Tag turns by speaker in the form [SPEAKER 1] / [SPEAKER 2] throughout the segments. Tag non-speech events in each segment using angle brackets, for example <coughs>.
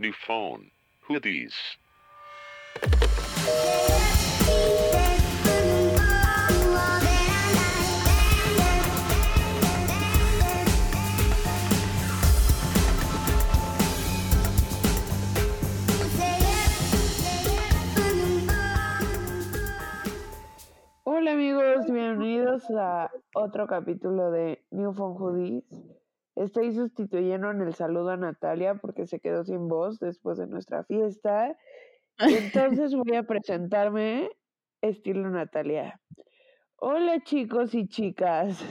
[SPEAKER 1] New phone. Who these?
[SPEAKER 2] Hola amigos, bienvenidos a otro capítulo de New Phone Hoodies. Estoy sustituyendo en el saludo a Natalia porque se quedó sin voz después de nuestra fiesta. <laughs> Entonces voy a presentarme estilo Natalia. Hola chicos y chicas.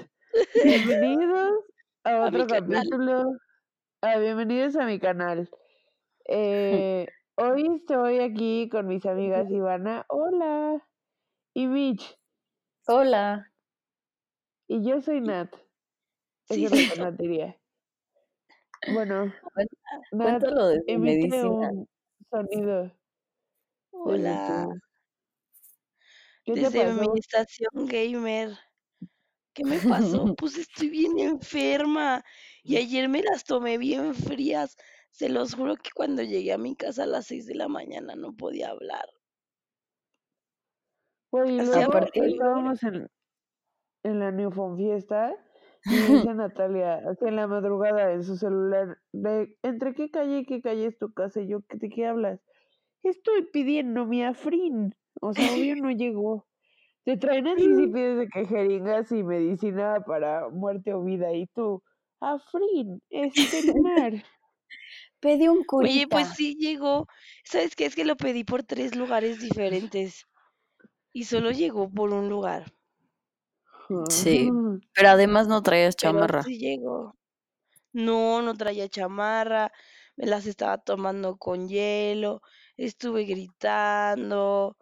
[SPEAKER 2] Bienvenidos <laughs> a
[SPEAKER 3] A
[SPEAKER 2] otro
[SPEAKER 3] canal.
[SPEAKER 2] capítulo. ah, bienvenidos a mi canal. <laughs> Eh, hoy estoy aquí con mis amigas Ivana. Hola. Y Mitch.
[SPEAKER 4] Hola.
[SPEAKER 2] Y yo soy Nat. Eso
[SPEAKER 3] Sí,
[SPEAKER 2] es lo que diría. Bueno, <laughs> Nat,
[SPEAKER 4] de
[SPEAKER 2] emite
[SPEAKER 4] medicina.
[SPEAKER 2] un sonido.
[SPEAKER 3] Hola,
[SPEAKER 2] ¿Qué te
[SPEAKER 3] desde mi estación gamer. ¿Qué me pasó? <laughs> Pues estoy bien enferma y ayer me las tomé bien frías. Se los juro que cuando llegué a mi casa a las 6 de la mañana no podía hablar.
[SPEAKER 2] Oye, y
[SPEAKER 3] Así
[SPEAKER 2] luego estábamos en, en la Newfound Fiesta dice <laughs> Natalia, en la madrugada en su celular, de ¿entre qué calle y qué calle es tu casa? Y yo, ¿de qué hablas? Estoy pidiendo mi afrin. O sea, obvio no llegó. Te traen así si <laughs> pides de que jeringas y medicina para muerte o vida. Y tú, afrin, mar. <laughs>
[SPEAKER 4] Pedí un curita.
[SPEAKER 3] Oye, pues sí llegó. ¿Sabes qué? Es que lo pedí por tres lugares diferentes y solo llegó por un lugar.
[SPEAKER 4] Sí. Pero además no traías
[SPEAKER 3] Pero
[SPEAKER 4] chamarra.
[SPEAKER 3] sí llegó. No, no traía chamarra, me las estaba tomando con hielo, estuve gritando,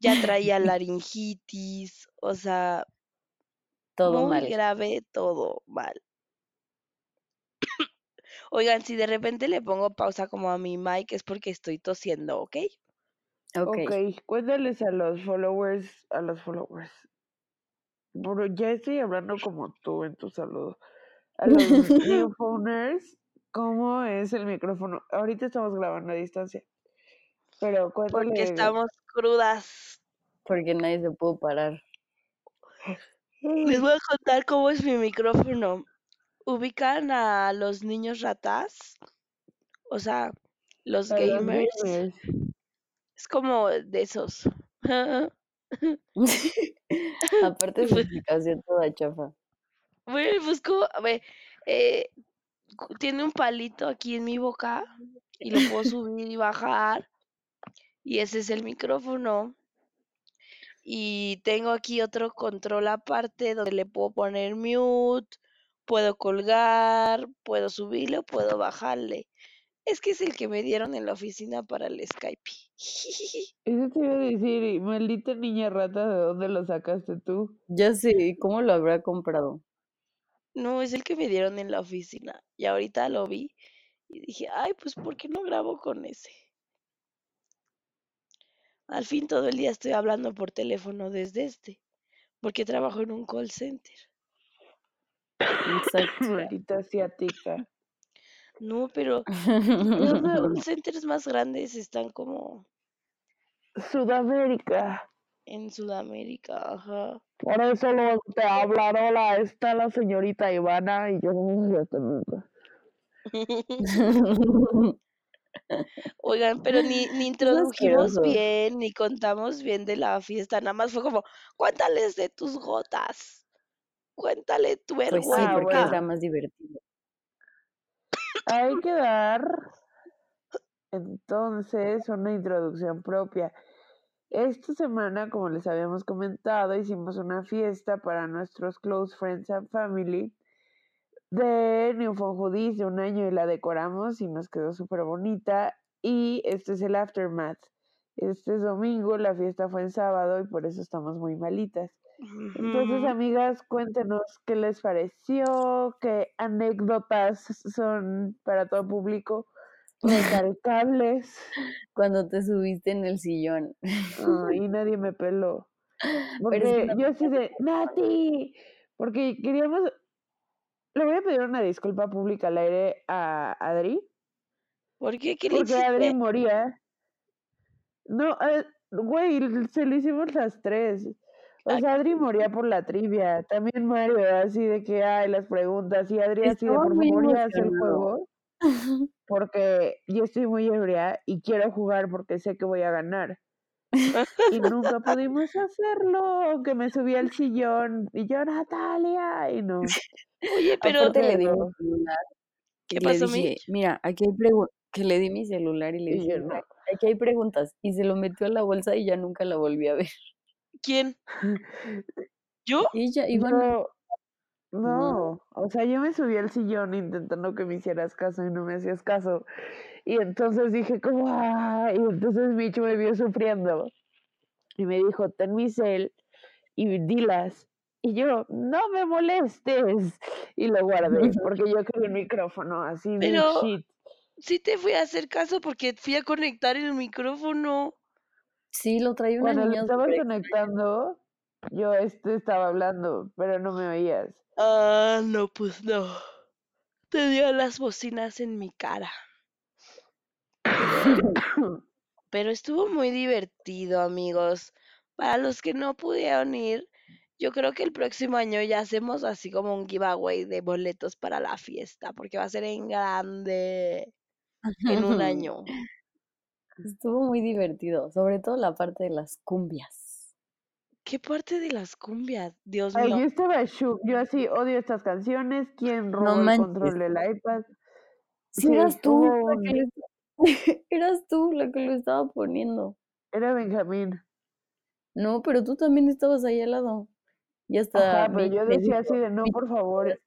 [SPEAKER 3] ya traía <laughs> laringitis, o sea,
[SPEAKER 4] Todo
[SPEAKER 3] muy
[SPEAKER 4] mal.
[SPEAKER 3] grave, todo mal. Oigan, si de repente le pongo pausa como a mi mic es porque estoy tosiendo, ¿ok?
[SPEAKER 4] Ok.
[SPEAKER 2] ok, cuéntales a los followers, a los followers. Bro, ya estoy hablando como tú en tu saludo. A los <laughs> newfounders, ¿cómo es el micrófono? Ahorita estamos grabando a distancia. Pero
[SPEAKER 3] Porque
[SPEAKER 2] cuéntale.
[SPEAKER 3] estamos crudas.
[SPEAKER 4] Porque nadie se pudo parar.
[SPEAKER 3] Les voy a contar cómo es mi micrófono. ¿Ubican a los niños ratas? O sea, los
[SPEAKER 2] a los
[SPEAKER 3] gamers.
[SPEAKER 2] gamers.
[SPEAKER 3] Es como de esos. <laughs> <laughs>
[SPEAKER 4] Aparte su
[SPEAKER 3] Pues-
[SPEAKER 4] explicación toda chafa.
[SPEAKER 3] Bueno, a ver, eh, tiene un palito aquí en mi boca y lo puedo subir y bajar. Y ese es el micrófono. Y tengo aquí otro control aparte donde le puedo poner mute, puedo colgar, puedo subirle, puedo bajarle. Es que es el que me dieron en la oficina para el Skype. <laughs>
[SPEAKER 2] Eso te iba a decir, y maldita niña rata, ¿de dónde lo sacaste tú?
[SPEAKER 4] Ya sé, ¿y ¿cómo lo habrá comprado?
[SPEAKER 3] No, es el que me dieron en la oficina. Y ahorita lo vi y dije, ay, pues ¿por qué no grabo con ese? Al fin todo el día estoy hablando por teléfono desde este, porque trabajo en un call center.
[SPEAKER 4] Exacto. <laughs>
[SPEAKER 2] Maldita asiática.
[SPEAKER 3] No, pero los <laughs> call centers más grandes están como
[SPEAKER 2] Sudamérica.
[SPEAKER 3] en Sudamérica, ajá.
[SPEAKER 2] Por eso lo te hablar, hola, está la señorita Ivana y yo no sé hasta nunca.
[SPEAKER 3] Oigan, pero ni, ni <laughs> introdujimos bien, ni contamos bien de la fiesta, nada más fue como, cuéntales de tus gotas, cuéntale tu
[SPEAKER 4] Pues sí, porque es la más divertida.
[SPEAKER 2] Hay que dar entonces una introducción propia. Esta semana, como les habíamos comentado, hicimos una fiesta para nuestros close friends and family de Newfound Hoodies de un año y la decoramos y nos quedó súper bonita. Y este es el aftermath. Este es domingo, la fiesta fue en sábado y por eso estamos muy malitas. Entonces, amigas, cuéntenos qué les pareció, qué anécdotas son para todo público recalcables. <laughs>
[SPEAKER 4] Cuando te subiste en el sillón.
[SPEAKER 2] Ay, nadie me peló. <laughs>
[SPEAKER 4] Pero es
[SPEAKER 2] Porque yo así de, Nati, porque queríamos, le voy a pedir una disculpa pública al aire a Adri,
[SPEAKER 3] ¿Por qué? ¿Qué le
[SPEAKER 2] Porque Adri moría. No, eh, güey, se lo hicimos las tres. O sea, Adri moría por la trivia. También Mario, así de que, ay, las preguntas. Y Adri así de, por favor, ya
[SPEAKER 4] emocionado.
[SPEAKER 2] juego. <laughs> Porque yo estoy muy ebria y quiero jugar porque sé que voy a ganar. Y nunca pudimos <laughs> hacerlo, aunque me subí al sillón y yo, Natalia, y no.
[SPEAKER 3] Oye, pero
[SPEAKER 4] Aparte le di mi celular
[SPEAKER 3] ¿qué
[SPEAKER 4] y le
[SPEAKER 3] pasó,
[SPEAKER 4] dije,
[SPEAKER 3] Mitch?
[SPEAKER 4] mira, aquí hay preguntas, que le di mi celular y le dije,
[SPEAKER 2] no.
[SPEAKER 4] "Mira, aquí hay preguntas, y se lo metió a la bolsa y ya nunca la volví a ver.
[SPEAKER 3] ¿Quién? ¿Yo?
[SPEAKER 4] Ivana,
[SPEAKER 2] Yo, no, o sea, yo me subí al sillón intentando que me hicieras caso y no me hacías caso. Y entonces dije como, "Ah", y entonces Micho me vio sufriendo y me dijo, ten mi cel y dilas. Y yo, no me molestes. Y lo guardé <laughs> porque yo quería el micrófono así, big
[SPEAKER 3] Pero-
[SPEAKER 2] shit.
[SPEAKER 3] Sí te fui a hacer caso porque fui a conectar el micrófono.
[SPEAKER 4] Sí, lo traía una
[SPEAKER 2] Cuando lo
[SPEAKER 4] niña
[SPEAKER 2] estabas
[SPEAKER 4] súper
[SPEAKER 2] conectando, yo este estaba hablando, pero no me oías.
[SPEAKER 3] Ah, no, pues no. Te dio las bocinas en mi cara. <coughs> Pero estuvo muy divertido, amigos. Para los que no pudieron ir, yo creo que el próximo año ya hacemos así como un giveaway de boletos para la fiesta, porque va a ser en grande en un <laughs> año.
[SPEAKER 4] Estuvo muy divertido, sobre todo la parte de las cumbias.
[SPEAKER 3] ¿Qué parte de las cumbias? Dios
[SPEAKER 2] Ay,
[SPEAKER 3] mío.
[SPEAKER 2] yo estaba shook, yo así odio estas canciones, ¿quién robó el
[SPEAKER 4] manches.
[SPEAKER 2] control del iPad?
[SPEAKER 4] Sí,
[SPEAKER 2] Sí,
[SPEAKER 4] eras tú la que <laughs> eras tú la que lo estaba poniendo.
[SPEAKER 2] Era Benjamín.
[SPEAKER 4] No, pero tú también estabas ahí al lado. Y hasta
[SPEAKER 2] Ajá, pero yo decía así de no, por favor.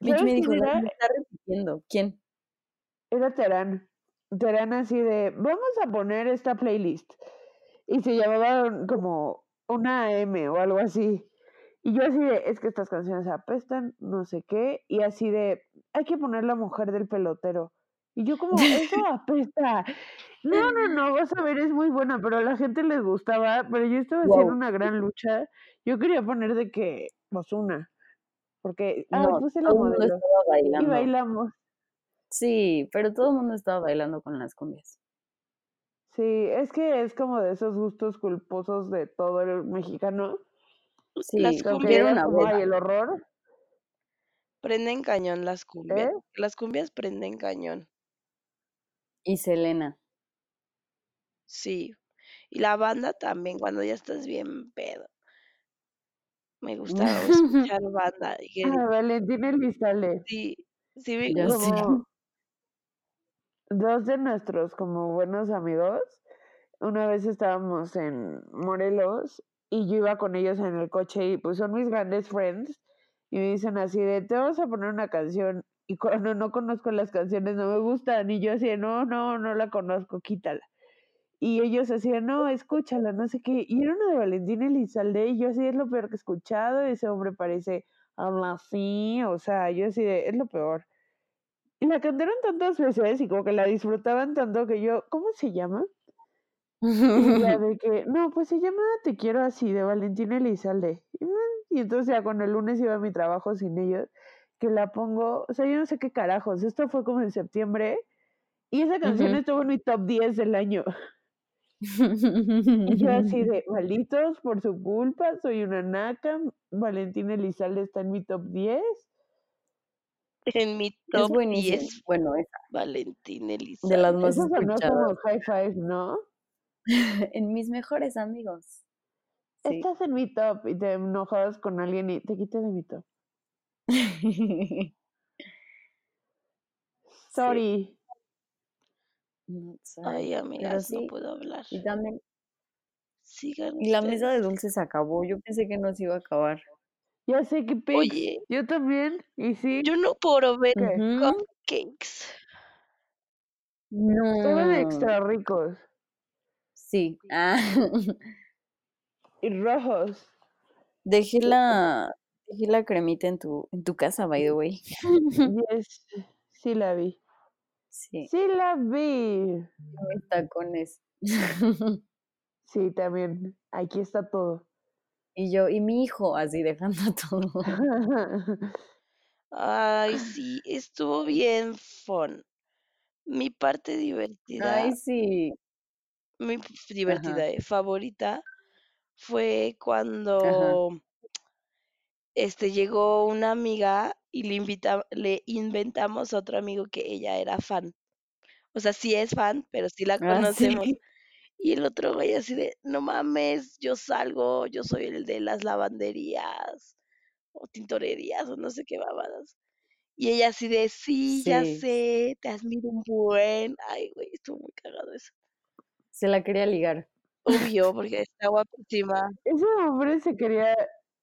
[SPEAKER 4] Mitch
[SPEAKER 2] ¿Sabes
[SPEAKER 4] me dijo,
[SPEAKER 2] quién
[SPEAKER 4] "La
[SPEAKER 2] era?
[SPEAKER 4] está repitiendo. ¿Quién?
[SPEAKER 2] Era Terán. Terán así de, vamos a poner esta playlist. Y se llamaba como una M o algo así. Y yo así de, es que estas canciones apestan, no sé qué. Y así de, hay que poner la mujer del pelotero. Y yo como, eso <laughs> apesta. No, no, no, vas a ver, es muy buena, pero a la gente les gustaba. Pero yo estaba haciendo una gran lucha. Yo quería poner de que, pues una. Porque, ah,
[SPEAKER 4] No,
[SPEAKER 2] puse la modelo. Y bailamos.
[SPEAKER 4] Sí, pero todo el mundo estaba bailando con las cumbias.
[SPEAKER 2] Sí, es que es como de esos gustos culposos de todo el mexicano.
[SPEAKER 4] Sí,
[SPEAKER 3] Las cumbias
[SPEAKER 4] era
[SPEAKER 2] digas
[SPEAKER 4] una
[SPEAKER 2] como,
[SPEAKER 4] boda.
[SPEAKER 2] ay, el horror,
[SPEAKER 3] prenden cañón las cumbias.
[SPEAKER 2] ¿eh?
[SPEAKER 3] Las cumbias prenden cañón.
[SPEAKER 4] Y Selena.
[SPEAKER 3] Sí. Y la banda también, cuando ya estás bien pedo. Me gusta <laughs> escuchar banda. y que
[SPEAKER 2] Ah, Valentina Elizalde.
[SPEAKER 3] sí, sí me.
[SPEAKER 2] Como dos de nuestros como buenos amigos, una vez estábamos en Morelos y yo iba con ellos en el coche y pues son mis grandes friends y me dicen así de, te vamos a poner una canción y cuando no conozco las canciones no me gustan y yo así no, no, no la conozco, quítala. Y ellos de, no, escúchala, no sé qué. Y era una de Valentina Elizalde y yo así es lo peor que he escuchado, ese hombre parece habla así, o sea, yo así de, es lo peor. Y la cantaron tantas veces y como que la disfrutaban tanto que yo, ¿cómo se llama? Y la <laughs> de que, no, pues se llama Te quiero así, de Valentina Elizalde. Y, mm, y entonces ya cuando el lunes iba a mi trabajo sin ellos, que la pongo, o sea, yo no sé qué carajos, esto fue como en septiembre, y esa canción estuvo en mi top 10 del año. Y yo así <laughs> de, malditos, por su culpa, soy una naca, Valentina Elizalde está en mi top 10.
[SPEAKER 3] En mi <laughs>
[SPEAKER 4] Es
[SPEAKER 3] top
[SPEAKER 4] buenísimo.
[SPEAKER 3] 10,
[SPEAKER 4] Bueno, esa,
[SPEAKER 3] Valentín
[SPEAKER 4] de
[SPEAKER 3] Elizalde.
[SPEAKER 4] las más
[SPEAKER 2] Eso
[SPEAKER 4] escuchadas.
[SPEAKER 2] como high five, ¿no? <laughs>
[SPEAKER 4] En mis mejores amigos. Sí.
[SPEAKER 2] Estás en mi top y te enojabas con alguien y te quitas de mi top. <laughs> Sorry.
[SPEAKER 4] No, sorry.
[SPEAKER 3] Ay, amigas, no
[SPEAKER 4] sí,
[SPEAKER 3] puedo hablar.
[SPEAKER 4] y también,
[SPEAKER 3] Sigan
[SPEAKER 4] y la mesa de dulces acabó. Yo pensé que no se iba a acabar.
[SPEAKER 2] Ya sé que pics.
[SPEAKER 3] Oye,
[SPEAKER 2] Yo también. Y sí.
[SPEAKER 3] yo no puedo ver cupcakes.
[SPEAKER 2] Estaban
[SPEAKER 4] No.
[SPEAKER 2] extra ricos.
[SPEAKER 4] Sí. Ah. <laughs>
[SPEAKER 2] Y rojos.
[SPEAKER 4] Dejé la, dejé la cremita en tu, en tu casa, by the way. <laughs> <laughs>
[SPEAKER 2] Yes. Sí la vi.
[SPEAKER 4] Sí,
[SPEAKER 2] Sí la vi.
[SPEAKER 4] mis tacones.
[SPEAKER 2] Sí, también. Aquí está todo.
[SPEAKER 4] Y yo, y mi hijo, así dejando <laughs> todo.
[SPEAKER 3] Ay, sí, estuvo bien fun. Mi parte divertida,
[SPEAKER 4] Ay, sí.
[SPEAKER 3] mi divertida, eh, favorita fue
[SPEAKER 4] Ajá.
[SPEAKER 3] cuando este llegó una amiga y le invita, le inventamos a otro amigo que ella era fan. O sea, sí es fan, pero sí la
[SPEAKER 4] Ah, <laughs>
[SPEAKER 3] conocemos.
[SPEAKER 4] sí.
[SPEAKER 3] Y el otro güey así de, no mames, yo salgo, yo soy el de las lavanderías o tintorerías o no sé qué babadas. Y ella así de, sí, ya sé, te admiro un buen. Ay, güey, estuvo muy cagado eso.
[SPEAKER 4] Se la quería ligar.
[SPEAKER 3] Obvio, <laughs> porque está guapísima.
[SPEAKER 2] Ese hombre se quería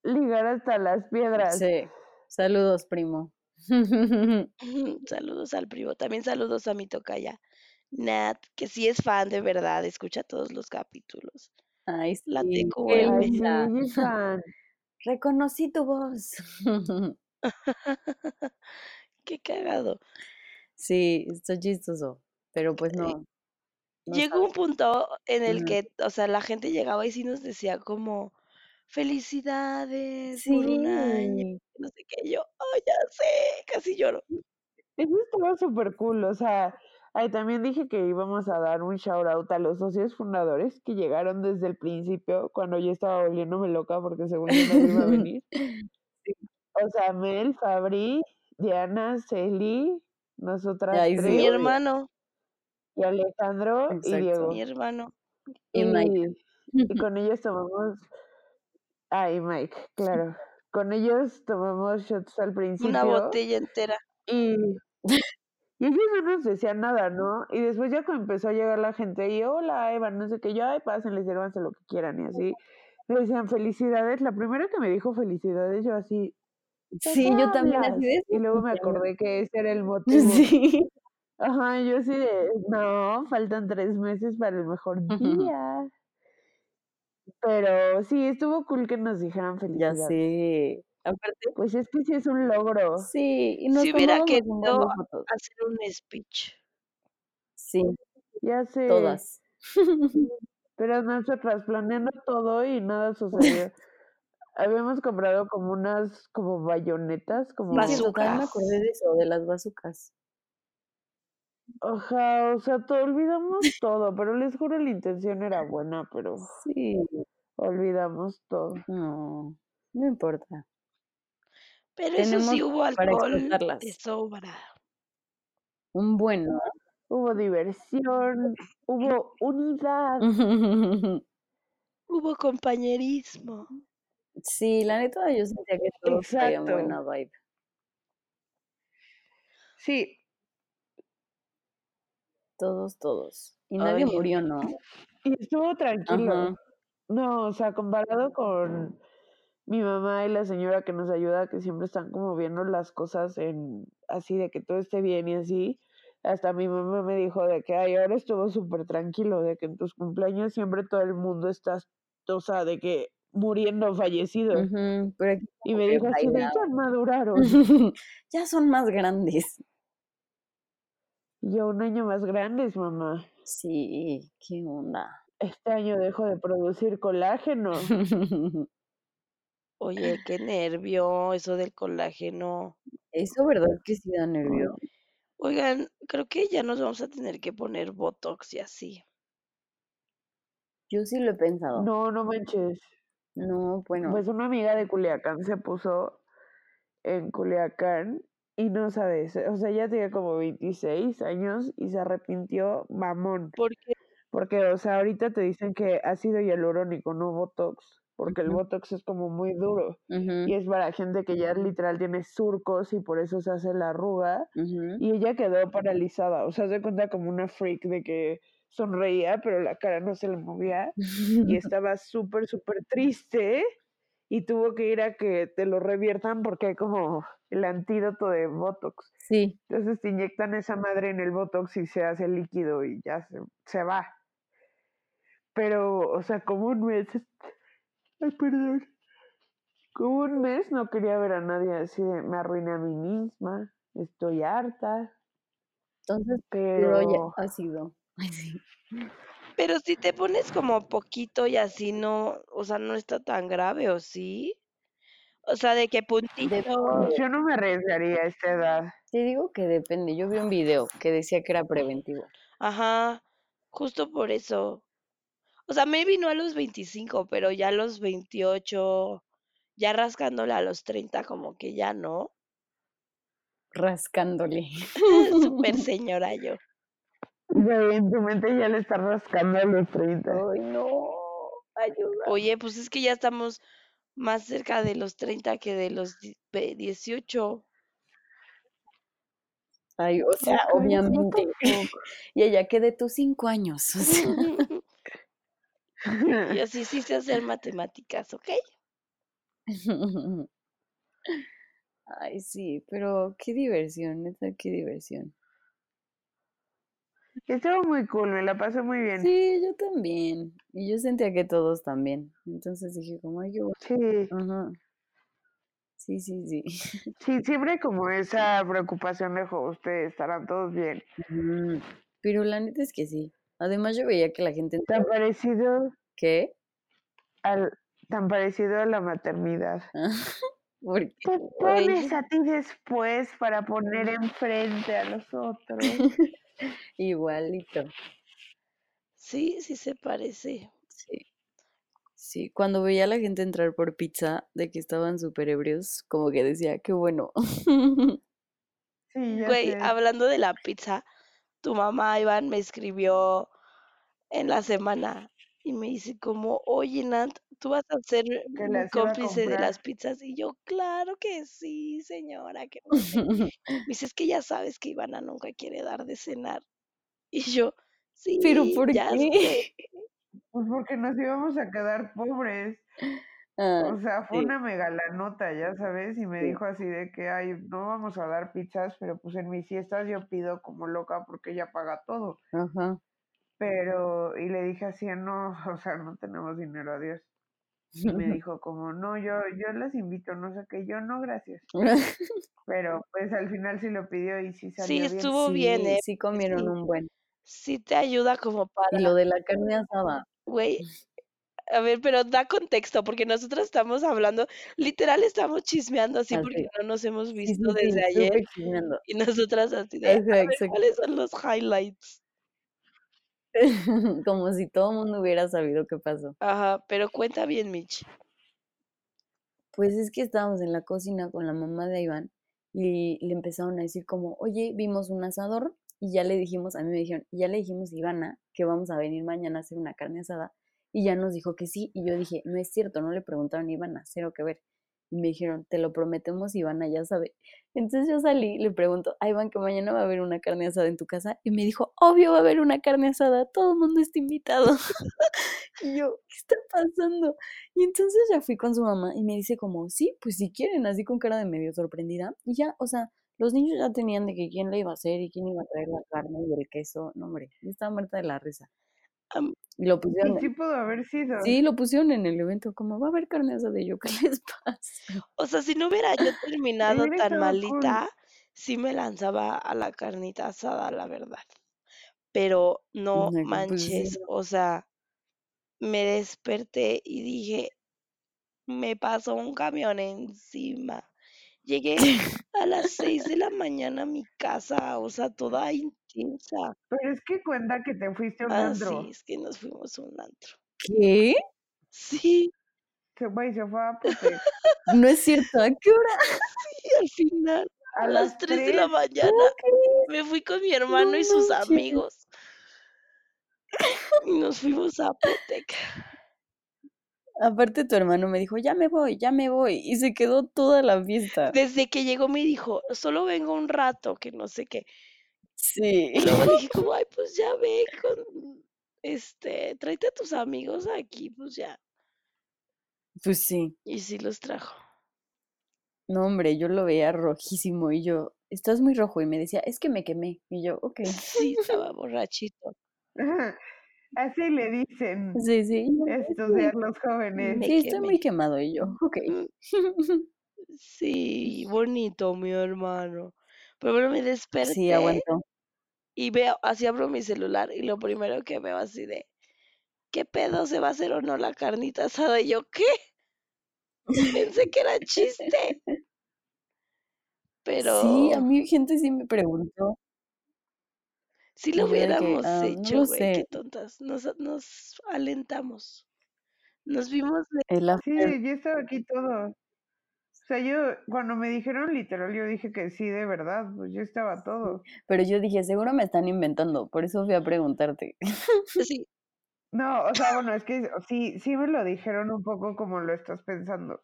[SPEAKER 2] ligar hasta las piedras.
[SPEAKER 4] Sí. Saludos, primo. <laughs> <laughs>
[SPEAKER 3] Saludos al primo. También saludos a mi tocaya, Nat, que sí es fan de verdad, escucha todos los capítulos.
[SPEAKER 4] Ay,
[SPEAKER 3] La
[SPEAKER 4] sí.
[SPEAKER 2] Sí, es fan.
[SPEAKER 4] Reconocí tu voz. <laughs> <laughs>
[SPEAKER 3] Qué cagado.
[SPEAKER 4] Sí, está chistoso. Pero pues no. no
[SPEAKER 3] Llegó un punto en el que, o sea, la gente llegaba y sí nos decía como, felicidades por un año,
[SPEAKER 4] Sí.
[SPEAKER 3] no sé qué. Yo, oh, ya sé, casi lloro.
[SPEAKER 2] Eso estuvo súper cool, o sea, ay, también dije que íbamos a dar un shout out a los socios fundadores que llegaron desde el principio, cuando yo estaba volviéndome loca porque según yo no iba a venir. <laughs> O sea, Mel, Fabri, Diana, Celi, nosotras
[SPEAKER 4] Ay, sí,
[SPEAKER 2] tres,
[SPEAKER 3] Mi hermano,
[SPEAKER 2] y Alejandro y. Diego.
[SPEAKER 3] mi hermano.
[SPEAKER 4] Y Mike.
[SPEAKER 2] Y, <laughs> con ellos tomamos, ah, y Mike, claro. Con ellos tomamos shots al
[SPEAKER 3] Una
[SPEAKER 2] principio
[SPEAKER 3] botella entera.
[SPEAKER 2] y <laughs> Y ellos no nos decían nada, ¿no? Y después ya cuando empezó a llegar la gente y hola Eva, no sé qué, yo, ay, pásenle, sírvanse lo que quieran y así. Me decían felicidades. La primera que me dijo felicidades, yo así, ¿de
[SPEAKER 4] Sí, yo también así de
[SPEAKER 2] Y luego me acordé que ese era el <laughs> motivo.
[SPEAKER 4] Sí.
[SPEAKER 2] Ajá, yo así de, no, faltan tres meses para el mejor día. Pero sí, estuvo cool que nos dijeran
[SPEAKER 4] Ya
[SPEAKER 2] felicidades.
[SPEAKER 4] sé. Aparte,
[SPEAKER 2] Pues es que sí es un logro.
[SPEAKER 4] sí, y nos
[SPEAKER 3] Si hubiera querido hacer un speech.
[SPEAKER 4] Sí,
[SPEAKER 2] Ya sé.
[SPEAKER 4] todas. <laughs>
[SPEAKER 2] Pero nosotras planeando todo y nada sucedió. Habíamos comprado como unas como bayonetas, como
[SPEAKER 4] también me
[SPEAKER 3] Bazucas.
[SPEAKER 4] acordé de eso, de las bazucas.
[SPEAKER 2] Ajá, o sea, todo, olvidamos todo, pero les juro la intención era buena, pero
[SPEAKER 4] Sí,
[SPEAKER 2] olvidamos todo.
[SPEAKER 4] no, no importa.
[SPEAKER 3] Pero eso sí hubo alcohol de sobra.
[SPEAKER 4] Un buen, ¿no?
[SPEAKER 2] Hubo diversión, <laughs> hubo unidad. <laughs>
[SPEAKER 3] Hubo compañerismo.
[SPEAKER 4] Sí, la neta yo sentía que todos traían buena vibe.
[SPEAKER 2] Sí,
[SPEAKER 4] Todos, todos. Y nadie
[SPEAKER 3] Ay.
[SPEAKER 4] murió, ¿no?
[SPEAKER 2] y estuvo tranquilo.
[SPEAKER 4] Ajá.
[SPEAKER 2] No, o sea, comparado con mi mamá y la señora que nos ayuda, que siempre están como viendo las cosas en así de que todo esté bien y así. Hasta mi mamá me dijo de que, ay, ahora estuvo súper tranquilo, de que en tus cumpleaños siempre todo el mundo está, o sea, de que muriendo fallecido.
[SPEAKER 4] Pero
[SPEAKER 2] Y me dijo así de, ya maduraron. <laughs>
[SPEAKER 4] Ya son más grandes.
[SPEAKER 2] Y yo un año más grandes, mamá.
[SPEAKER 4] Sí, qué onda.
[SPEAKER 2] Este año dejo de producir colágeno. <laughs>
[SPEAKER 3] Oye, qué nervio eso del colágeno.
[SPEAKER 4] Eso, ¿verdad que sí da nervio?
[SPEAKER 3] Oigan, creo que ya nos vamos a tener que poner Botox y así.
[SPEAKER 4] Yo sí lo he pensado.
[SPEAKER 2] No, no manches.
[SPEAKER 4] No, bueno.
[SPEAKER 2] Pues una amiga de Culiacán se puso en Culiacán y no sabes, o sea, ella tenía como 26 años y se arrepintió mamón.
[SPEAKER 3] Porque
[SPEAKER 2] Porque, o sea, ahorita te dicen que ácido hialurónico, no Botox, porque el. Botox es como muy duro y es para gente que ya literal tiene surcos y por eso se hace la arruga. Y ella quedó paralizada, o sea, se cuenta como una freak de que sonreía, pero la cara no se le movía y <laughs> estaba súper, súper triste y tuvo que ir a que te lo reviertan porque hay como el antídoto de Botox.
[SPEAKER 4] Sí,
[SPEAKER 2] Entonces te inyectan esa madre en el Botox y se hace líquido y ya se, se va. Pero, o sea, como un mes, ay, perdón, como un mes no quería ver a nadie así, de, me arruiné a mí misma, estoy harta,
[SPEAKER 4] entonces puro ya
[SPEAKER 2] pero...
[SPEAKER 4] ácido. <laughs> Ay, sí.
[SPEAKER 3] Pero si te pones como poquito y así no, o sea, no está tan grave, ¿o sí? O sea, de que puntito.
[SPEAKER 4] Depende.
[SPEAKER 2] Yo no me arriesgaría a esta edad.
[SPEAKER 4] Te digo que depende. Yo vi un video que decía que era preventivo.
[SPEAKER 3] Ajá, justo por eso. O sea, maybe no a los 25, pero ya a los 28, ya rascándole a los 30, como que ya no.
[SPEAKER 4] Rascándole. <laughs>
[SPEAKER 3] Súper <laughs> señora yo.
[SPEAKER 2] Güey, en tu mente ya le está rascando a los 30.
[SPEAKER 4] Ay, no. Ayuda.
[SPEAKER 3] Oye, pues es que ya estamos más cerca de los 30 que de los di- ve- 18.
[SPEAKER 4] Ay, o sea, obviamente. <laughs> Y ella que de tus cinco años. O sea.
[SPEAKER 3] Y <laughs> así sí sé hacer matemáticas, ¿ok?
[SPEAKER 4] Ay, sí, pero qué diversión, neta, qué diversión.
[SPEAKER 2] Estuvo muy cool, me la pasé muy bien.
[SPEAKER 4] Sí, yo también. Y yo sentía que todos también. Entonces dije, como, bueno.
[SPEAKER 2] Sí,
[SPEAKER 4] Ajá. Sí, sí, sí.
[SPEAKER 2] sí, <laughs> siempre como esa preocupación de "Jo, ustedes estarán todos bien.
[SPEAKER 4] Pero la neta es que sí. Además, yo veía que la gente.
[SPEAKER 2] Tan parecido
[SPEAKER 4] ¿Qué?
[SPEAKER 2] al, tan parecido a la maternidad.
[SPEAKER 4] Porque.
[SPEAKER 2] Te pones a ti después para poner enfrente a los otros. <laughs>
[SPEAKER 4] Igualito.
[SPEAKER 3] Sí, sí se parece.
[SPEAKER 4] Sí. Sí, cuando veía a la gente entrar por pizza de que estaban súper ebrios, como que decía, qué bueno. <laughs>
[SPEAKER 2] Sí, ya
[SPEAKER 3] Güey,
[SPEAKER 2] sé.
[SPEAKER 3] hablando de la pizza, tu mamá, Iván, me escribió en la semana y me dice como, oye, Nat, tú vas a ser cómplice de las pizzas. Y yo, claro que sí, señora. Que no sé". Me dice, es que ya sabes que Ivana nunca quiere dar de cenar. <laughs> Y yo, sí,
[SPEAKER 4] Pero ¿por
[SPEAKER 3] ya
[SPEAKER 4] qué?
[SPEAKER 3] sé". <laughs>
[SPEAKER 2] Pues porque nos íbamos a quedar pobres.
[SPEAKER 4] Ah,
[SPEAKER 2] O sea, fue
[SPEAKER 4] sí.
[SPEAKER 2] una mega la nota, ya sabes, y me
[SPEAKER 4] Sí.
[SPEAKER 2] dijo así de que, ay, no vamos a dar pizzas, pero pues en mis fiestas yo pido como loca porque ella paga todo.
[SPEAKER 4] Ajá.
[SPEAKER 2] Pero, y le dije así, no, <laughs> o sea, no tenemos dinero, adiós. Y me <laughs> dijo como, no, yo, yo las invito, no sé qué, yo no, gracias. <laughs> Pero pues al final sí lo pidió y sí
[SPEAKER 3] Sí,
[SPEAKER 2] salió bien.
[SPEAKER 3] estuvo bien,
[SPEAKER 4] Sí,
[SPEAKER 3] ¿eh?
[SPEAKER 4] sí comieron
[SPEAKER 3] Sí,
[SPEAKER 4] un buen.
[SPEAKER 3] sí te ayuda como para,
[SPEAKER 4] Y lo de la carne asada.
[SPEAKER 3] güey, a ver, pero da contexto, porque nosotros estamos hablando, literal estamos chismeando así porque no nos hemos visto
[SPEAKER 4] sí, sí,
[SPEAKER 3] desde ayer y nosotras así de, a
[SPEAKER 4] Ajá,
[SPEAKER 3] ver,
[SPEAKER 4] exacto.
[SPEAKER 3] ¿cuáles son los highlights? <laughs>
[SPEAKER 4] Como si todo el mundo hubiera sabido qué pasó.
[SPEAKER 3] Ajá, pero cuenta bien, Mitch.
[SPEAKER 4] Pues es que estábamos en la cocina con la mamá de Iván y le empezaron a decir como, oye, vimos un asador y ya le dijimos, a mí me dijeron, ya le dijimos a Ivana que vamos a venir mañana a hacer una carne asada y ya nos dijo que sí y yo dije, no es cierto, no le preguntaron a Ivana, cero que ver. Y me dijeron, te lo prometemos, Ivana ya sabe. Entonces yo salí, le pregunto a Iván que mañana va a haber una carne asada en tu casa y me dijo, obvio va a haber una carne asada, todo el mundo está invitado. <laughs> <laughs> y yo, ¿qué está pasando? Y entonces ya fui con su mamá y me dice como, sí, pues si quieren, así con cara de medio sorprendida. Y ya, o sea, los niños ya tenían de que quién le iba a hacer y quién iba a traer la carne y el queso. No, hombre, yo estaba muerta de la risa. Lo
[SPEAKER 2] Y
[SPEAKER 4] pusieron,
[SPEAKER 2] sí pudo haber sido.
[SPEAKER 4] sí, lo pusieron en el evento, como va a haber carne asada y yo, ¿qué les pasa? <laughs>
[SPEAKER 3] O sea, si no hubiera yo terminado tan
[SPEAKER 2] cool.
[SPEAKER 3] malita, sí me lanzaba a la carnita asada, la verdad. Pero no
[SPEAKER 4] pues sí,
[SPEAKER 3] manches, o sea, me desperté y dije, me pasó un camión encima. Llegué <laughs> a las 6 de la mañana a mi casa, o sea, toda
[SPEAKER 2] Pero es que cuenta que te fuiste a un
[SPEAKER 3] Ah,
[SPEAKER 2] antro.
[SPEAKER 3] sí, es que nos fuimos a un antro.
[SPEAKER 4] ¿Qué?
[SPEAKER 3] Sí,
[SPEAKER 2] Se, güey, se fue a <laughs> Apotec.
[SPEAKER 4] No es cierto, ¿a qué hora?
[SPEAKER 3] y al final,
[SPEAKER 2] A
[SPEAKER 3] a las
[SPEAKER 2] las
[SPEAKER 3] 3 de la
[SPEAKER 2] 3.
[SPEAKER 3] mañana, me fui con mi hermano
[SPEAKER 4] No
[SPEAKER 3] y sus
[SPEAKER 4] manches.
[SPEAKER 3] amigos. Y nos fuimos a Apotec.
[SPEAKER 4] Aparte tu hermano me dijo, ya me voy, ya me voy. Y se quedó toda la fiesta.
[SPEAKER 3] Desde que llegó me dijo, solo vengo un rato, que no sé qué.
[SPEAKER 4] Sí.
[SPEAKER 3] Y luego <laughs> le dije como, ay, pues ya ve con, este, tráete a tus amigos aquí, pues ya.
[SPEAKER 4] Pues sí.
[SPEAKER 3] Y sí los trajo.
[SPEAKER 4] No, hombre, yo lo veía rojísimo y yo, estás muy rojo. Y me decía, es que me quemé. Y yo, ok. <laughs>
[SPEAKER 3] Sí, estaba borrachito.
[SPEAKER 2] Así le dicen
[SPEAKER 4] Sí, sí.
[SPEAKER 2] días los jóvenes.
[SPEAKER 3] Me
[SPEAKER 4] Sí, estoy muy quemado. Y yo, ok.
[SPEAKER 3] Mm, <laughs> Sí, bonito, mi hermano. Pero bueno, me
[SPEAKER 4] Sí,
[SPEAKER 3] desperté
[SPEAKER 4] aguantó.
[SPEAKER 3] y veo, así abro mi celular y lo primero que veo así de, ¿qué pedo se va a hacer o no la carnita asada? Y yo, ¿qué? Pensé que era chiste. pero <laughs>
[SPEAKER 4] Sí, a mí gente sí me preguntó.
[SPEAKER 3] si lo
[SPEAKER 4] que,
[SPEAKER 3] hubiéramos
[SPEAKER 4] "Ah,
[SPEAKER 3] hecho, güey, qué tontas. Nos, nos alentamos. Nos vimos de...
[SPEAKER 4] El after.
[SPEAKER 2] Sí, yo estaba aquí todo. O sea, yo, cuando me dijeron literal, yo dije que sí, de verdad, pues yo estaba todo.
[SPEAKER 4] Pero yo dije, seguro me están inventando, por eso fui a preguntarte. <laughs>
[SPEAKER 3] Sí,
[SPEAKER 2] No, o sea, bueno, es <laughs> que sí, sí me lo dijeron un poco como lo estás pensando.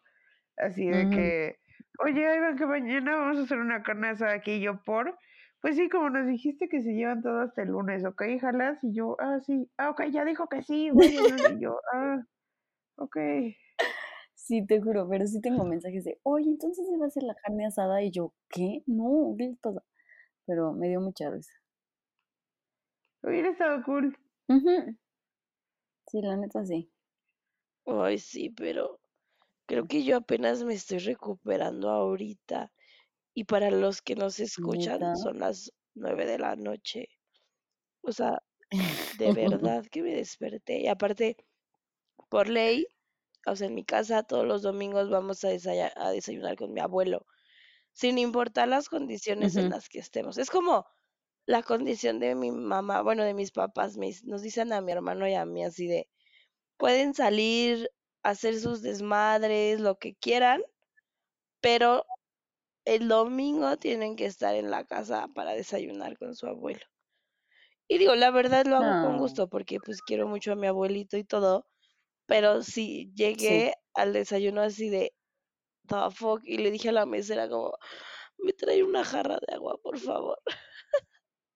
[SPEAKER 2] Así de que, oye, van que mañana vamos a hacer una carne asada aquí y yo por. Pues sí, como nos dijiste que se llevan todo hasta el lunes, ¿ok? Jalas y yo, ah, sí, ah, ok, ya dijo que sí, vayan. y yo, ah, ok.
[SPEAKER 4] Sí, te juro, pero sí tengo mensajes de, oye, entonces se va a hacer la carne asada. Y yo, ¿qué? No, ¿qué les pasa? Pero me dio mucha risa.
[SPEAKER 2] Hubiera estado cool.
[SPEAKER 4] Sí, la neta sí.
[SPEAKER 3] ay, sí, pero creo que yo apenas me estoy recuperando ahorita. Y para los que nos escuchan,
[SPEAKER 4] ¿Neta?
[SPEAKER 3] son las nueve de la noche. O sea, de <laughs> verdad que me desperté. Y aparte, por ley, o sea, en mi casa todos los domingos vamos a, a desayunar con mi abuelo, sin importar las condiciones en las que estemos. Es como la condición de mi mamá, bueno, de mis papás, mis, nos dicen a mi hermano y a mí así de, pueden salir, hacer sus desmadres, lo que quieran, pero el domingo tienen que estar en la casa para desayunar con su abuelo. Y digo, la verdad lo hago con gusto porque pues quiero mucho a mi abuelito y todo, pero si
[SPEAKER 4] Sí.
[SPEAKER 3] llegué al desayuno así de the fuck y le dije a la mesera como, me trae una jarra de agua, por favor.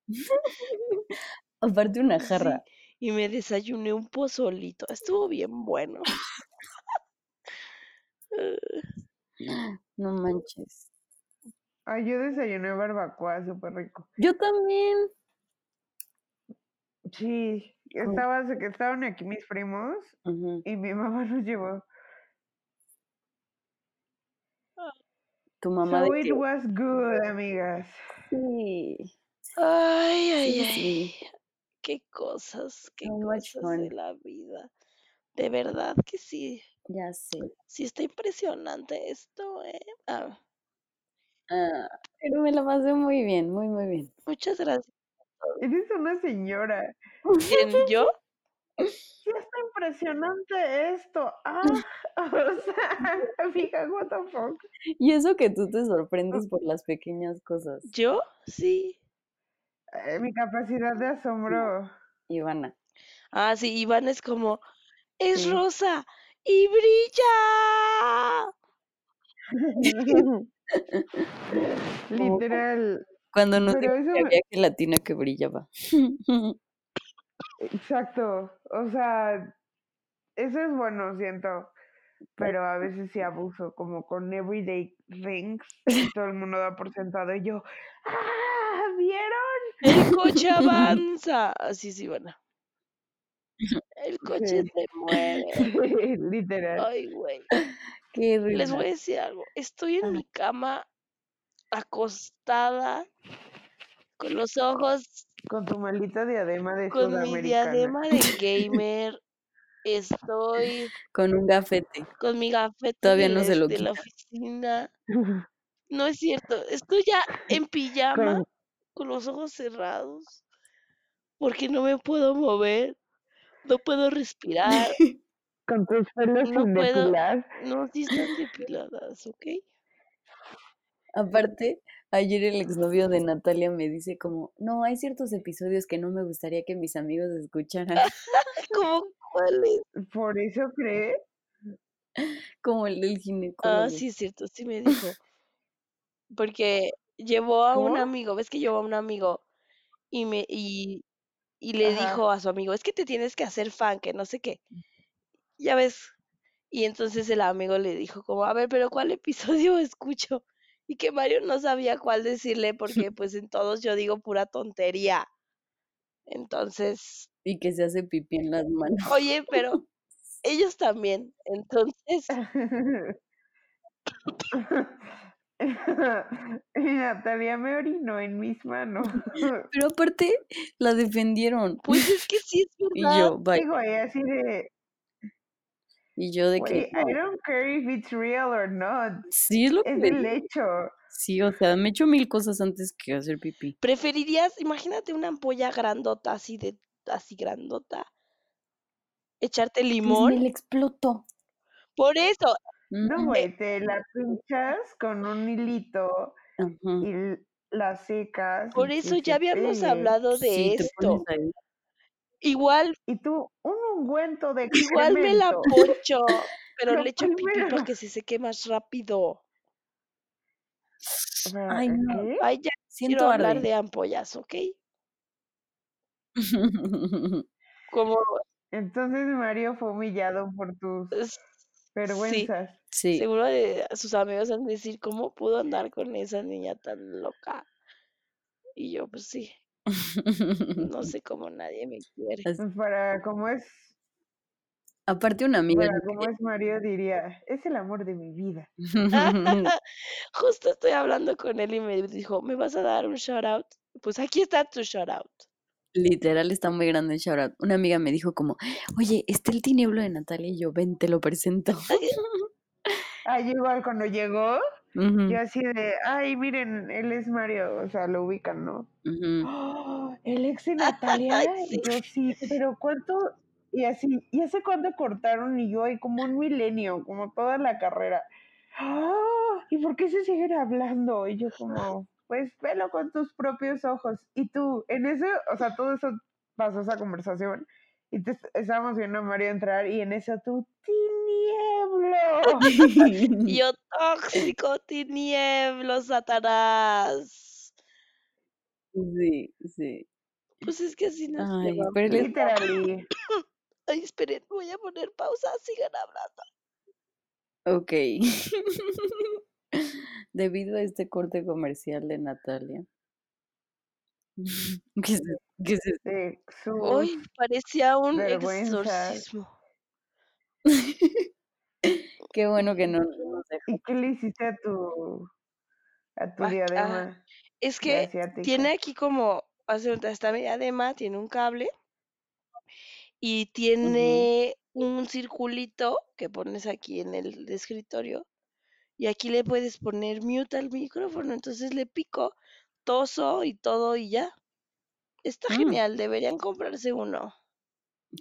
[SPEAKER 3] <laughs>
[SPEAKER 4] Aparte una
[SPEAKER 3] Sí,
[SPEAKER 4] jarra.
[SPEAKER 3] y me desayuné un pozolito, estuvo bien bueno. <laughs>
[SPEAKER 4] No manches.
[SPEAKER 2] Ay, yo desayuné barbacoa, súper rico.
[SPEAKER 4] Yo también.
[SPEAKER 2] Sí,
[SPEAKER 4] Con-
[SPEAKER 2] estaba, que estaban aquí mis primos y mi <laughs> mamá nos llevó.
[SPEAKER 4] Tu mamá de
[SPEAKER 2] So it
[SPEAKER 4] que.
[SPEAKER 2] was good, amigas.
[SPEAKER 4] Sí.
[SPEAKER 3] Ay, ay,
[SPEAKER 4] Sí,
[SPEAKER 3] ay,
[SPEAKER 4] sí.
[SPEAKER 3] qué cosas, qué cosas de la vida. De verdad que sí,
[SPEAKER 4] Ya sé.
[SPEAKER 3] sí está impresionante esto, ¿eh? Ah,
[SPEAKER 4] Ah, pero me la pasé muy bien, muy, muy bien.
[SPEAKER 3] muchas gracias.
[SPEAKER 2] Eres una señora.
[SPEAKER 3] ¿Quién, yo? <laughs>
[SPEAKER 2] Sí está impresionante esto. Ah, <laughs> <laughs> o sea, amiga, what the fuck.
[SPEAKER 4] Y eso que tú te sorprendes por las pequeñas cosas,
[SPEAKER 3] ¿Yo? Sí.
[SPEAKER 2] Eh, mi capacidad de asombro.
[SPEAKER 4] Ivana.
[SPEAKER 3] Ah, sí, Iván es como, es
[SPEAKER 4] Sí.
[SPEAKER 3] rosa y brilla.
[SPEAKER 2] Literal.
[SPEAKER 4] Cuando nos
[SPEAKER 2] Pero eso
[SPEAKER 4] que había gelatina que brillaba. <laughs>
[SPEAKER 2] Exacto. O sea, eso es bueno, siento. Pero a veces sí abuso, como con everyday things. Todo el <laughs> mundo da por sentado y yo, ¡ah! ¿Vieron?
[SPEAKER 3] El <laughs> coche avanza. Así sí, bueno. El coche
[SPEAKER 2] Sí.
[SPEAKER 3] se mueve.
[SPEAKER 2] Sí, literal.
[SPEAKER 3] Ay, güey.
[SPEAKER 4] Qué
[SPEAKER 3] Les voy a decir algo. Estoy en mi cama acostada con los ojos,
[SPEAKER 2] Con tu maldita diadema de
[SPEAKER 3] con mi diadema de gamer. Estoy
[SPEAKER 4] Con un gafete.
[SPEAKER 3] con mi gafete
[SPEAKER 4] Todavía
[SPEAKER 3] de
[SPEAKER 4] no
[SPEAKER 3] la,
[SPEAKER 4] se lo
[SPEAKER 3] de la
[SPEAKER 4] quita.
[SPEAKER 3] oficina. <laughs> No es cierto. Estoy ya en pijama
[SPEAKER 2] Con,
[SPEAKER 3] con los ojos cerrados porque no me puedo mover, no puedo respirar, <laughs>
[SPEAKER 2] con tus pelos
[SPEAKER 3] no
[SPEAKER 2] sin
[SPEAKER 3] puedo.
[SPEAKER 2] depilar.
[SPEAKER 3] No, sí están depiladas, ¿ok?
[SPEAKER 4] Aparte, ayer el exnovio de Natalia me dice como, no, hay ciertos episodios que no me gustaría que mis amigos escucharan, <laughs>
[SPEAKER 3] ¿Cómo cuáles?
[SPEAKER 2] Por eso crees.
[SPEAKER 4] como el del
[SPEAKER 3] Ah,
[SPEAKER 4] ginecólogo.
[SPEAKER 3] sí, es cierto, sí me dijo. Porque llevó a un amigo, ves que llevó a un amigo y me y, y le
[SPEAKER 2] Ajá.
[SPEAKER 3] dijo a su amigo, es que te tienes que hacer fan, que no sé qué. Ya ves. Y entonces el amigo le dijo como, a ver, pero ¿cuál episodio <laughs> escucho? Y que Mario no sabía cuál decirle porque pues en todos yo digo pura tontería. Entonces,
[SPEAKER 4] Y que se hace pipí en las manos.
[SPEAKER 3] oye, pero <laughs> ellos también. Entonces, <laughs>
[SPEAKER 2] y Natalia me orinó en mis manos. <laughs>
[SPEAKER 4] Pero aparte, la defendieron.
[SPEAKER 3] pues es que sí es
[SPEAKER 4] Y
[SPEAKER 3] verdad.
[SPEAKER 4] yo, bye.
[SPEAKER 2] Güey, así de,
[SPEAKER 4] Y yo de que, no,
[SPEAKER 2] I don't care if it's real or not.
[SPEAKER 4] sí es lo que
[SPEAKER 2] Es el
[SPEAKER 4] digo.
[SPEAKER 2] hecho.
[SPEAKER 4] Sí, o sea, me echo mil cosas antes que hacer pipí.
[SPEAKER 3] ¿Preferirías, imagínate una ampolla grandota, así de, así grandota, echarte
[SPEAKER 4] Pues
[SPEAKER 3] limón?
[SPEAKER 4] me la explotó.
[SPEAKER 3] Por eso,
[SPEAKER 2] No, güey, te la pinchas con un hilito y la secas
[SPEAKER 3] por eso
[SPEAKER 2] que
[SPEAKER 3] ya habíamos hablado de
[SPEAKER 4] Sí, te
[SPEAKER 3] esto.
[SPEAKER 4] pones ahí.
[SPEAKER 3] Igual,
[SPEAKER 2] Y tú, un ungüento de
[SPEAKER 3] igual me la poncho, <laughs> pero
[SPEAKER 2] Lo
[SPEAKER 3] le echo pipí
[SPEAKER 2] primero.
[SPEAKER 3] porque se seque más rápido.
[SPEAKER 4] Ay, no.
[SPEAKER 2] ¿Qué?
[SPEAKER 3] Ay, ya quiero
[SPEAKER 4] Siento
[SPEAKER 3] hablar
[SPEAKER 4] arde.
[SPEAKER 3] de ampollas, ¿ok? <laughs> Como,
[SPEAKER 2] Entonces Mario fue humillado por tus
[SPEAKER 3] sí,
[SPEAKER 2] vergüenzas.
[SPEAKER 4] Sí.
[SPEAKER 3] seguro de sus amigos han de decir, ¿cómo pudo andar con esa niña tan loca? Y yo, pues sí, no <laughs> sé cómo nadie me quiere.
[SPEAKER 2] Pues para como es,
[SPEAKER 4] Aparte una amiga
[SPEAKER 2] para es Mario diría, es el amor de mi vida. <laughs> <laughs>
[SPEAKER 3] Justo estoy hablando con él y me dijo, ¿me vas a dar un shout out? Pues aquí está tu shout out.
[SPEAKER 4] Literal está muy grande el shoutout. Una amiga me dijo como, oye, está el tinieblo de Natalia y yo, ven, te lo presento.
[SPEAKER 2] Ah, yo igual cuando llegó, Yo así de, ay, miren, él es Mario, o sea, lo ubican, ¿no? ¡Oh! el ex de <laughs> Natalia,
[SPEAKER 3] sí.
[SPEAKER 2] yo sí, pero ¿cuánto? Y así, ¿y hace cuánto cortaron? Y yo, ay, como un milenio, como toda la carrera. ¡Ah! ¿Y por qué se siguen hablando? Y yo como, pues velo con tus propios ojos. Y tú, en eso, o sea, todo eso pasó esa conversación. Y te estábamos viendo a Mario entrar y en eso tú, tinieblo. <laughs>
[SPEAKER 3] Yo, tóxico, tinieblo, Satanás.
[SPEAKER 4] Sí, sí.
[SPEAKER 3] Pues es que así nos
[SPEAKER 4] Ay,
[SPEAKER 3] llevamos.
[SPEAKER 4] pero
[SPEAKER 2] Literally. <coughs>
[SPEAKER 3] Ay, esperen, voy a poner pausa, sigan hablando.
[SPEAKER 4] Ok. <laughs> Debido a este corte comercial de Natalia. <laughs> ¿Qué es, qué es
[SPEAKER 3] Hoy parecía un exorcismo. <laughs>
[SPEAKER 4] Qué bueno que no nos.
[SPEAKER 2] ¿Y qué le hiciste a tu, a tu
[SPEAKER 3] Acá.
[SPEAKER 2] diadema
[SPEAKER 3] Es que
[SPEAKER 2] asiática?
[SPEAKER 3] tiene aquí como, está mi diadema, tiene un cable y tiene un circulito que pones aquí en el escritorio y aquí le puedes poner mute al micrófono, entonces le pico, toso y todo y ya. Está
[SPEAKER 4] Mm.
[SPEAKER 3] genial, deberían comprarse uno.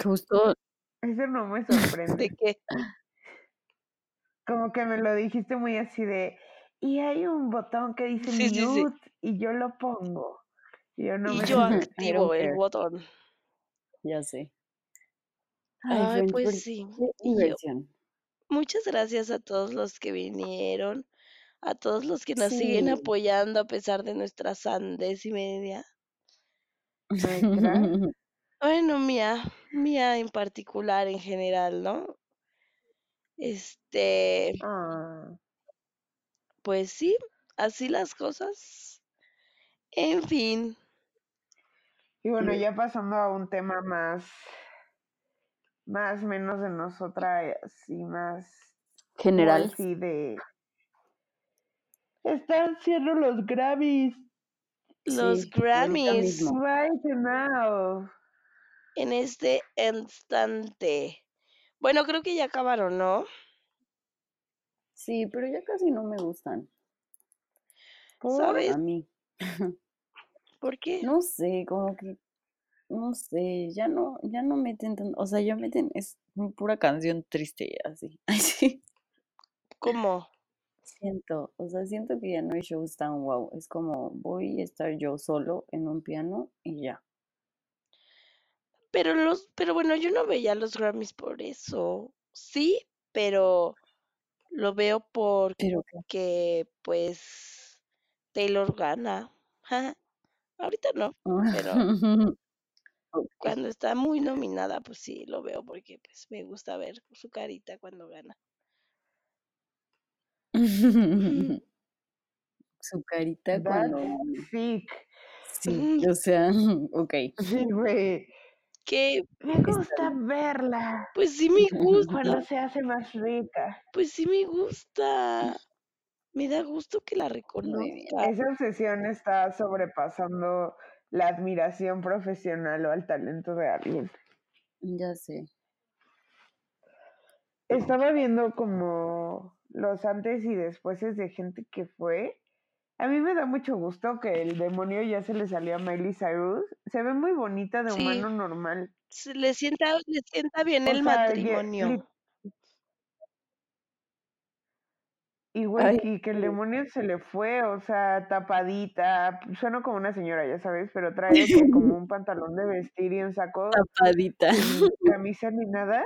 [SPEAKER 4] Justo,
[SPEAKER 2] Eso no me <laughs>
[SPEAKER 3] ¿De
[SPEAKER 2] sorprende.
[SPEAKER 3] qué?
[SPEAKER 2] Como que me lo dijiste muy así de, y hay un botón que dice
[SPEAKER 3] Sí, sí, sí.
[SPEAKER 2] mute y yo lo pongo. Y yo no
[SPEAKER 3] Y
[SPEAKER 2] me
[SPEAKER 3] yo <laughs> activo el
[SPEAKER 4] care.
[SPEAKER 3] botón.
[SPEAKER 4] ya sé.
[SPEAKER 3] Ay, pues sí.
[SPEAKER 4] diversión.
[SPEAKER 3] muchas gracias a todos los que vinieron, a todos los que nos siguen apoyando a pesar de nuestra sandez y media. <laughs> Bueno, mía, mía en particular en general, ¿no? Este,
[SPEAKER 2] Ah,
[SPEAKER 3] pues sí, así las cosas. En fin,
[SPEAKER 2] Y bueno, ya pasando a un tema más, más menos de nosotras y más
[SPEAKER 4] General.
[SPEAKER 2] sí de... Están siendo los Grammys
[SPEAKER 3] los
[SPEAKER 4] Sí,
[SPEAKER 3] Grammys
[SPEAKER 2] right now.
[SPEAKER 3] en este instante. Bueno, creo que ya acabaron, ¿no?
[SPEAKER 4] Sí, pero ya casi no me gustan.
[SPEAKER 2] ¿Por?
[SPEAKER 3] ¿Sabes
[SPEAKER 4] A mí. <laughs>
[SPEAKER 3] por qué?
[SPEAKER 4] No sé, como que, no sé, ya no, ya no meten tanto, o sea, ya meten, es pura canción triste y así. <laughs> Ay, sí.
[SPEAKER 3] ¿Cómo?
[SPEAKER 4] Siento, o sea, siento que ya no hay shows tan wow. Es como voy a estar yo solo en un piano y ya.
[SPEAKER 3] Pero los, pero bueno, yo no veía los Grammys por eso. Sí, pero lo veo
[SPEAKER 4] Pero
[SPEAKER 3] porque pues Taylor gana. <laughs> Ahorita no, pero <laughs> cuando está muy nominada, pues sí lo veo porque pues me gusta ver su carita cuando gana. <laughs>
[SPEAKER 4] Su carita cuando...
[SPEAKER 2] Sick.
[SPEAKER 4] Sí, o sea, <laughs> ok.
[SPEAKER 2] Sí, güey.
[SPEAKER 3] Que
[SPEAKER 2] Me gusta verla
[SPEAKER 3] pues sí me <laughs> gusta,
[SPEAKER 2] cuando se hace más rica.
[SPEAKER 3] pues sí me gusta. Me da gusto que la reconozca.
[SPEAKER 2] Esa obsesión está sobrepasando la admiración profesional o al talento de alguien.
[SPEAKER 4] Ya sé.
[SPEAKER 2] Estaba viendo como los antes y después de gente que fue A mí me da mucho gusto que el demonio ya se le salió a Miley Cyrus. Se ve muy bonita de
[SPEAKER 3] Sí.
[SPEAKER 2] humano normal.
[SPEAKER 3] Se- Le sienta, le sienta bien
[SPEAKER 2] O
[SPEAKER 3] el
[SPEAKER 2] sea, ya-
[SPEAKER 3] matrimonio.
[SPEAKER 2] lit- Y güey,
[SPEAKER 4] Ay,
[SPEAKER 2] y que el demonio se le fue, o sea, tapadita. Suena como una señora, ya sabes, pero trae como <laughs> un pantalón de vestir y un saco
[SPEAKER 4] Tapadita.
[SPEAKER 2] camisa ni nada.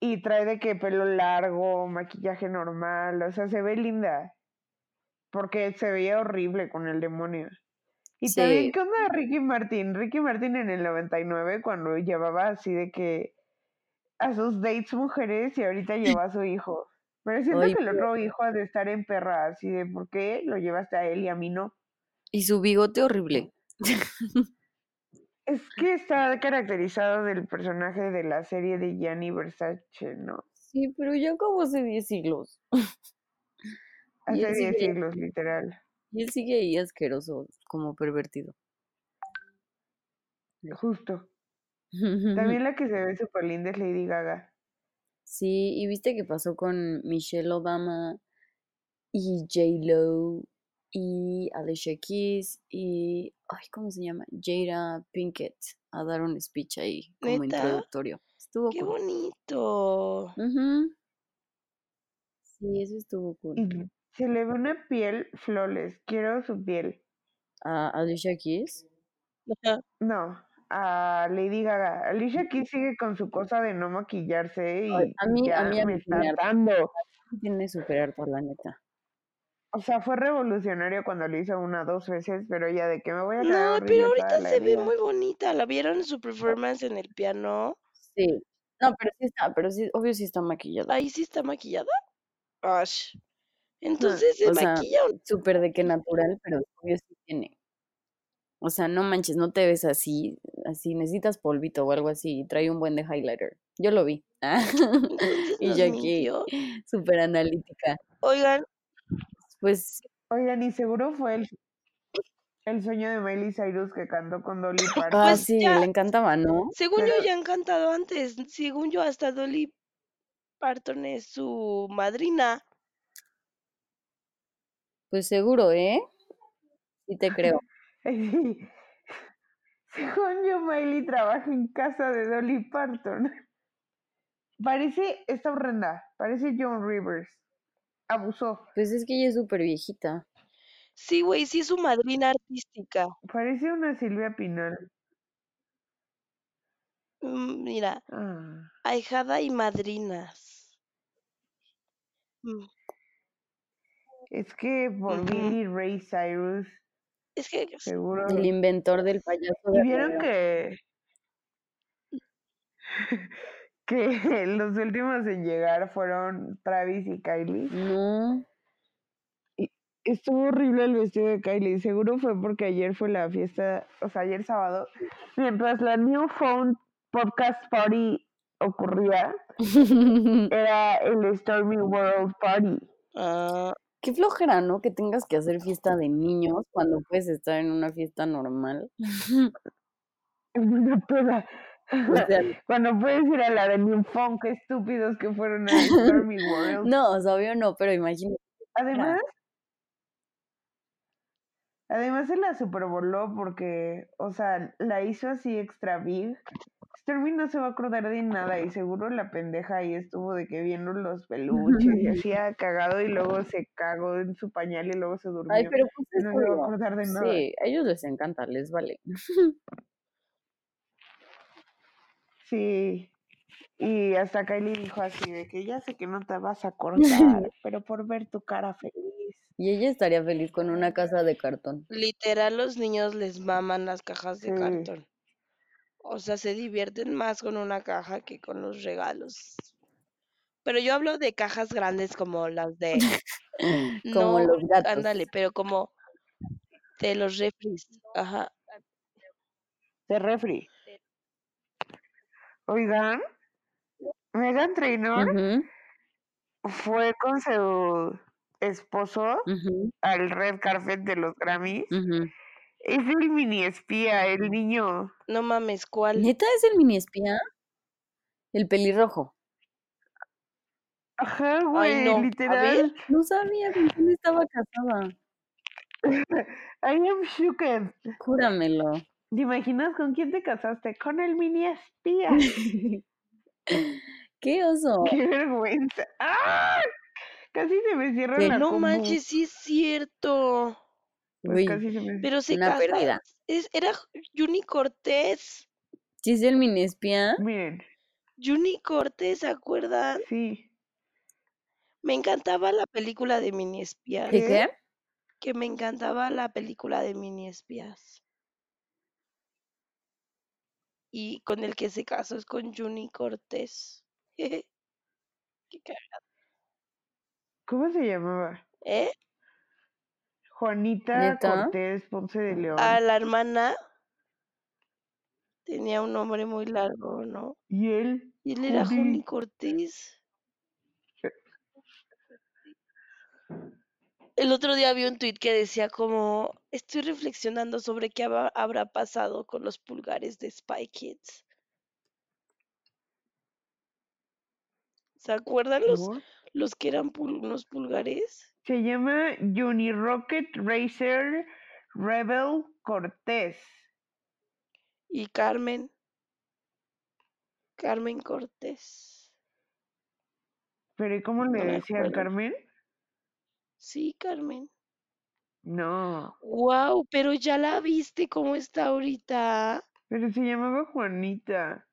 [SPEAKER 2] Y trae de que pelo largo, maquillaje normal, o sea, se ve linda. Porque se veía horrible con el demonio. Y también. ¿qué onda Ricky Martin? Ricky Martin en el 99, cuando llevaba así de que a sus dates mujeres y ahorita lleva a su hijo. Pero siento
[SPEAKER 4] Ay,
[SPEAKER 2] que el otro hijo ha de estar en perra, así de ¿por qué lo llevaste a él y a mí no?
[SPEAKER 4] Y su bigote horrible. <laughs>
[SPEAKER 2] Es que está caracterizado del personaje de la serie de Gianni Versace, ¿no?
[SPEAKER 4] Sí, pero ya como hace 10 siglos.
[SPEAKER 2] Hace
[SPEAKER 4] él
[SPEAKER 2] 10
[SPEAKER 4] sigue-
[SPEAKER 2] siglos, literal.
[SPEAKER 4] Y él sigue ahí asqueroso, como pervertido.
[SPEAKER 2] Justo. <laughs> También la que se ve súper linda es Lady Gaga.
[SPEAKER 4] Sí, y viste que pasó con Michelle Obama y J-Lo y Alicia Keys y, ay, ¿cómo se llama? Jada Pinkett a dar un speech ahí como
[SPEAKER 3] ¿Neta?
[SPEAKER 4] introductorio. Estuvo
[SPEAKER 3] Qué
[SPEAKER 4] cool.
[SPEAKER 3] bonito.
[SPEAKER 4] Sí, eso estuvo cool.
[SPEAKER 2] Y se le ve una piel flawless. Quiero su piel.
[SPEAKER 4] A Alicia Keys.
[SPEAKER 2] No, a Lady Gaga. Alicia Keys sigue con su cosa de no maquillarse y
[SPEAKER 4] Ay, a mí- a
[SPEAKER 2] ya
[SPEAKER 4] mí- a
[SPEAKER 2] me
[SPEAKER 4] mí
[SPEAKER 2] está
[SPEAKER 4] me harta.
[SPEAKER 2] hartando.
[SPEAKER 4] Tiene súper harto, la neta.
[SPEAKER 2] O sea, fue revolucionario cuando lo hizo una dos veces, pero ya de que me voy a
[SPEAKER 3] No, pero ahorita se ve muy bonita. ¿La vieron en su performance en el piano?
[SPEAKER 4] Sí. No, pero sí está, pero sí, obvio sí está maquillada.
[SPEAKER 3] Ahí sí está maquillada. Ash. Entonces se
[SPEAKER 4] o sea,
[SPEAKER 3] maquilla
[SPEAKER 4] Súper de que natural, pero obvio sí tiene. O sea, no manches, no te ves así, así, necesitas polvito o algo así, y trae un buen de highlighter. Yo lo vi. <laughs> y yo aquí, súper analítica.
[SPEAKER 3] Oigan,
[SPEAKER 4] Pues,
[SPEAKER 2] Oigan, y seguro fue el, el sueño de Miley Cyrus que cantó con Dolly <laughs> Parton.
[SPEAKER 4] ah,
[SPEAKER 3] Pues
[SPEAKER 4] sí,
[SPEAKER 3] ya-
[SPEAKER 4] le encantaba, ¿no?
[SPEAKER 3] según yo ya han cantado antes. Según yo hasta Dolly Parton es su madrina.
[SPEAKER 4] Pues seguro, ¿eh? Sí te creo. <laughs>
[SPEAKER 2] Según yo, Miley trabaja en casa de Dolly Parton. Parece, está horrenda, parece Joan Rivers. Abusó.
[SPEAKER 4] Pues es que ella es súper viejita.
[SPEAKER 3] Sí, güey, sí es su madrina artística.
[SPEAKER 2] Parece una Silvia Pinal.
[SPEAKER 3] Mm, Mira,
[SPEAKER 2] Ah.
[SPEAKER 3] ahijada y madrinas. Mm,
[SPEAKER 2] Es que por
[SPEAKER 3] Ujú.
[SPEAKER 2] Billy Ray Cyrus,
[SPEAKER 3] Es que
[SPEAKER 2] seguro.
[SPEAKER 4] El inventor del payaso de
[SPEAKER 2] ¿Y vieron que <laughs> que <laughs> los últimos en llegar fueron Travis y Kylie?
[SPEAKER 4] No.
[SPEAKER 2] Estuvo horrible el vestido de Kylie. Seguro fue porque ayer fue la fiesta, o sea, ayer sábado, mientras la New Phone Podcast Party ocurría, <laughs> era el Stormy World Party.
[SPEAKER 3] ah,
[SPEAKER 4] Qué flojera, ¿no? Que tengas que hacer fiesta de niños cuando puedes estar en una fiesta normal. <laughs>
[SPEAKER 2] Una peda.
[SPEAKER 4] O <laughs> sea,
[SPEAKER 2] Cuando puedes ir a la de New Phone, qué estúpidos que fueron a <laughs> Stormy World.
[SPEAKER 4] no, o sea, obvio no, pero imagínate.
[SPEAKER 2] Además, además se la supervoló porque, o sea, la hizo así extra big. Stormy no se va a acordar de nada y seguro la pendeja ahí estuvo de que viendo los peluches y <laughs> hacía cagado y luego se cagó en su pañal y luego se durmió.
[SPEAKER 4] Ay, pero pues es
[SPEAKER 2] no se va a acordar de nada.
[SPEAKER 4] Sí, a ellos les encanta, les vale.
[SPEAKER 2] Sí. Y hasta Kylie dijo así de que ya sé que no te vas a acordar, <laughs> pero por ver tu cara feliz.
[SPEAKER 4] Y ella estaría feliz con una casa de cartón.
[SPEAKER 3] literal, los niños les maman las cajas de
[SPEAKER 2] Sí.
[SPEAKER 3] cartón. O sea, se divierten más con una caja que con los regalos. Pero yo hablo de cajas grandes como las de... <laughs>
[SPEAKER 4] Como
[SPEAKER 3] no,
[SPEAKER 4] los gatos.
[SPEAKER 3] ándale, pero como de los refris. Ajá.
[SPEAKER 2] De refri. Oigan, Megan Trainor fue con su esposo al red carpet de los Grammys. Es el mini espía, el niño.
[SPEAKER 3] No mames, ¿cuál?
[SPEAKER 4] ¿Neta es el mini espía? El pelirrojo.
[SPEAKER 2] Ajá, güey,
[SPEAKER 3] no, a ver.
[SPEAKER 2] literal.
[SPEAKER 4] No sabía con quién estaba casada. <laughs>
[SPEAKER 2] I am shooked.
[SPEAKER 4] Júramelo.
[SPEAKER 2] ¿Te imaginas con quién te casaste? Con el mini espía. <laughs>
[SPEAKER 4] ¿Qué oso?
[SPEAKER 2] ¡Qué vergüenza! ¡Ah! Casi se me cierra
[SPEAKER 4] ¿Qué?
[SPEAKER 2] la
[SPEAKER 3] No manches, sí es cierto.
[SPEAKER 2] Pues
[SPEAKER 4] Uy,
[SPEAKER 2] casi se me...
[SPEAKER 3] Pero se
[SPEAKER 4] Una
[SPEAKER 3] casa.
[SPEAKER 4] pérdida.
[SPEAKER 3] Es, era Juni Cortés.
[SPEAKER 4] ¿Sí es el mini espía?
[SPEAKER 2] Miren,
[SPEAKER 3] Juni Cortés, ¿se acuerdan?
[SPEAKER 2] sí.
[SPEAKER 3] Me encantaba la película de mini espías.
[SPEAKER 4] ¿Qué qué?
[SPEAKER 3] Que me encantaba la película de mini espías. Y con el que se casó es con Juni Cortés. <laughs> Qué cagado.
[SPEAKER 2] ¿Cómo se llamaba?
[SPEAKER 3] ¿Eh?
[SPEAKER 2] Juanita
[SPEAKER 4] ¿Neta?
[SPEAKER 2] Cortés Ponce de León.
[SPEAKER 3] A la hermana tenía un nombre muy largo, ¿no?
[SPEAKER 2] Y él,
[SPEAKER 3] Y él era
[SPEAKER 2] Juni.
[SPEAKER 3] Juni Cortés. El otro día vi un tuit que decía como, estoy reflexionando sobre qué habrá pasado con los pulgares de Spy Kids. ¿Se acuerdan los, los que eran pul- unos pulgares?
[SPEAKER 2] se llama Unirocket Racer Rebel Cortés.
[SPEAKER 3] Y Carmen. Carmen Cortés.
[SPEAKER 2] ¿Pero y cómo le
[SPEAKER 3] No
[SPEAKER 2] decían. Carmen?
[SPEAKER 3] Sí, Carmen.
[SPEAKER 2] No,
[SPEAKER 3] Wow, pero ya la viste cómo está ahorita.
[SPEAKER 2] pero se llamaba Juanita.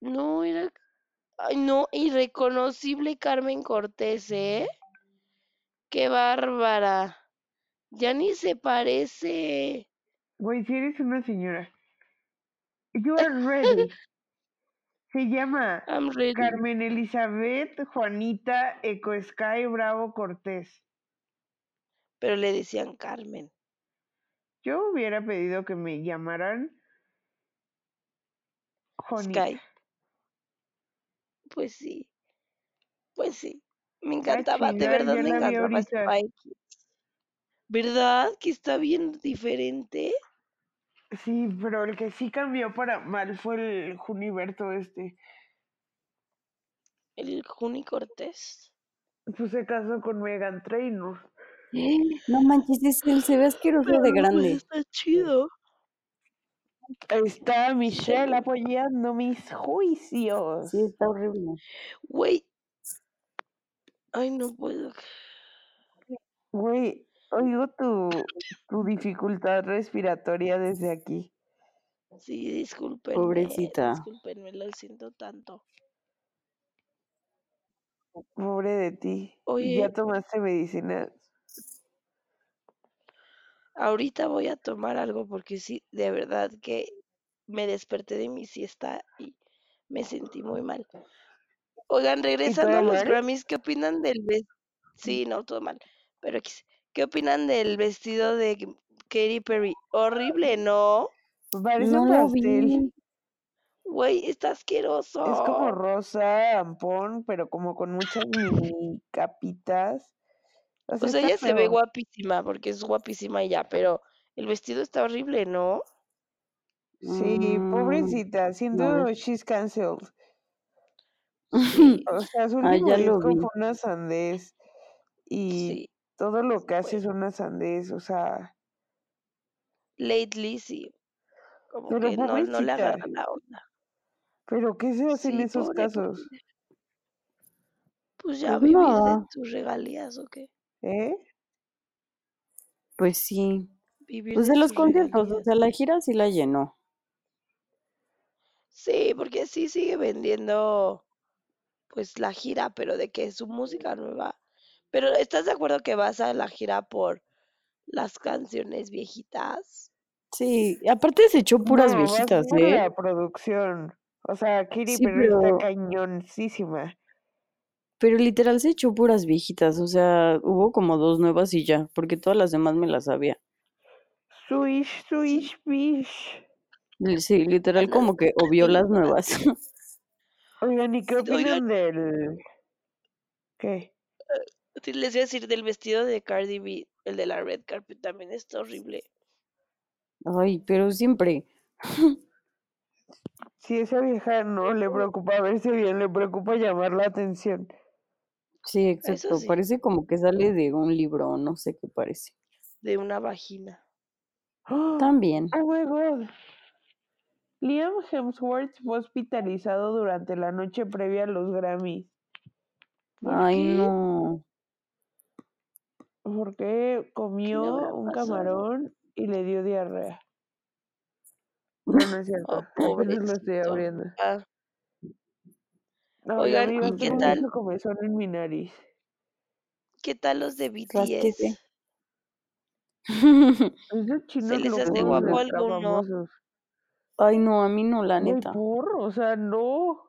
[SPEAKER 3] No, era. Ay, no, irreconocible Carmen Cortés, ¿eh? Qué bárbara. Ya ni se parece.
[SPEAKER 2] Güey, si eres una señora. <laughs> You are ready. Se llama. Carmen Elizabeth Juanita Eco Sky Bravo Cortés.
[SPEAKER 3] Pero le decían Carmen.
[SPEAKER 2] Yo hubiera pedido que me llamaran Juanita.
[SPEAKER 3] Sky. Pues sí. Pues sí. Me encantaba, de verdad me encantaba
[SPEAKER 2] ahorita.
[SPEAKER 3] Spy Kids. ¿Verdad? Que está bien diferente.
[SPEAKER 2] Sí, pero el que sí cambió para mal fue el Juniberto este.
[SPEAKER 3] El Juni Cortés.
[SPEAKER 2] Pues se casó con Megan Trainor.
[SPEAKER 4] No manches, es él se ve asqueroso de
[SPEAKER 3] Pero, pues,
[SPEAKER 4] grande.
[SPEAKER 3] está chido.
[SPEAKER 2] Ahí está Michelle
[SPEAKER 3] Michelle.
[SPEAKER 2] apoyando mis juicios.
[SPEAKER 4] Sí, está horrible.
[SPEAKER 3] Güey. Ay, no puedo.
[SPEAKER 2] Güey, oigo tu, tu dificultad respiratoria desde aquí.
[SPEAKER 3] Sí, discúlpenme.
[SPEAKER 4] Pobrecita.
[SPEAKER 3] Discúlpenme, lo siento tanto.
[SPEAKER 2] Pobre de ti. ¿Y
[SPEAKER 3] Oye.
[SPEAKER 2] ya tomaste medicina?
[SPEAKER 3] Ahorita voy a tomar algo porque sí, de verdad que me desperté de mi siesta y me sentí muy mal. Oigan, regresando a los? Grammys, ¿qué opinan del vestido? Sí, no, todo mal. Pero. ¿Qué opinan del vestido de Katy Perry? Horrible, ¿no?
[SPEAKER 2] Parece
[SPEAKER 4] No
[SPEAKER 2] un
[SPEAKER 4] lo
[SPEAKER 2] pastel.
[SPEAKER 4] vi.
[SPEAKER 3] Güey, está asqueroso.
[SPEAKER 2] Es como rosa, ampón, pero como con muchas mini capitas. O sea,
[SPEAKER 3] O sea,
[SPEAKER 2] está
[SPEAKER 3] ella se ve guapísima porque es guapísima ya, pero el vestido está horrible, ¿no?
[SPEAKER 2] Sí,
[SPEAKER 4] Mm,
[SPEAKER 2] pobrecita, siento
[SPEAKER 4] ver.
[SPEAKER 2] she's cancelled. <laughs>
[SPEAKER 3] Sí,
[SPEAKER 2] O sea, su
[SPEAKER 4] Ah,
[SPEAKER 2] último
[SPEAKER 4] lo
[SPEAKER 2] disco fue una sandez y
[SPEAKER 3] sí.
[SPEAKER 2] Todo lo que hace es una sandez, o sea,
[SPEAKER 3] Lately, sí. Como
[SPEAKER 2] pero
[SPEAKER 3] que no, no le agarra la onda.
[SPEAKER 2] pero ¿qué se hace en esos
[SPEAKER 3] pobre,
[SPEAKER 2] casos?
[SPEAKER 3] Pues ya
[SPEAKER 4] Pues
[SPEAKER 3] vivir de tus regalías o qué?
[SPEAKER 2] ¿Eh?
[SPEAKER 4] Pues sí.
[SPEAKER 3] Vivir
[SPEAKER 4] Pues
[SPEAKER 3] de
[SPEAKER 4] de los conciertos, o sea, la gira sí la llenó.
[SPEAKER 3] Sí, porque sí sigue vendiendo pues la gira, pero de que su música nueva. Pero ¿estás de acuerdo que vas a la gira por las canciones viejitas?
[SPEAKER 4] Sí, y aparte se echó puras
[SPEAKER 2] No,
[SPEAKER 4] viejitas, ¿eh?
[SPEAKER 2] la producción. O sea,
[SPEAKER 4] Sí,
[SPEAKER 2] Perry está
[SPEAKER 4] pero,
[SPEAKER 2] cañoncísima.
[SPEAKER 4] pero literal se echó puras viejitas, o sea, hubo como dos nuevas y ya, porque todas las demás me las sabía.
[SPEAKER 2] Swish, swish, bish.
[SPEAKER 4] Sí, literal como que obvió las nuevas. <laughs>
[SPEAKER 2] Oigan, ¿y qué
[SPEAKER 3] Oigan,
[SPEAKER 2] opinan del... ¿Qué?
[SPEAKER 3] Les voy a decir del vestido de Cardi B, el de la red carpet también está horrible.
[SPEAKER 4] Ay, pero siempre. <laughs>
[SPEAKER 2] Si esa vieja no le preocupa verse bien, le preocupa llamar la atención.
[SPEAKER 4] Sí, exacto.
[SPEAKER 3] sí,
[SPEAKER 4] Parece como que sale de un libro, no sé qué parece.
[SPEAKER 3] de una vagina.
[SPEAKER 2] ¡Oh!
[SPEAKER 4] También.
[SPEAKER 2] Oh my god. Liam Hemsworth fue hospitalizado durante la noche previa a los Grammys.
[SPEAKER 3] ¿Por
[SPEAKER 4] Ay,
[SPEAKER 3] qué?
[SPEAKER 4] no.
[SPEAKER 2] Porque
[SPEAKER 3] ¿Qué le habrá
[SPEAKER 2] comió un
[SPEAKER 3] pasado?
[SPEAKER 2] camarón y le dio diarrea. No, no es <laughs>
[SPEAKER 3] Oh,
[SPEAKER 2] cierto. <laughs> Apenas lo estoy abriendo.
[SPEAKER 3] Ah,
[SPEAKER 2] Ay,
[SPEAKER 3] oigan,
[SPEAKER 2] amigos,
[SPEAKER 3] ¿y qué tal?
[SPEAKER 2] comezón en mi nariz.
[SPEAKER 3] ¿Qué tal los de. BTS? <laughs> ¿Se les hace guapo alguno?
[SPEAKER 2] famosos.
[SPEAKER 4] Ay, no, a mí no, la
[SPEAKER 2] Güey,
[SPEAKER 4] neta.
[SPEAKER 2] por, o sea, no.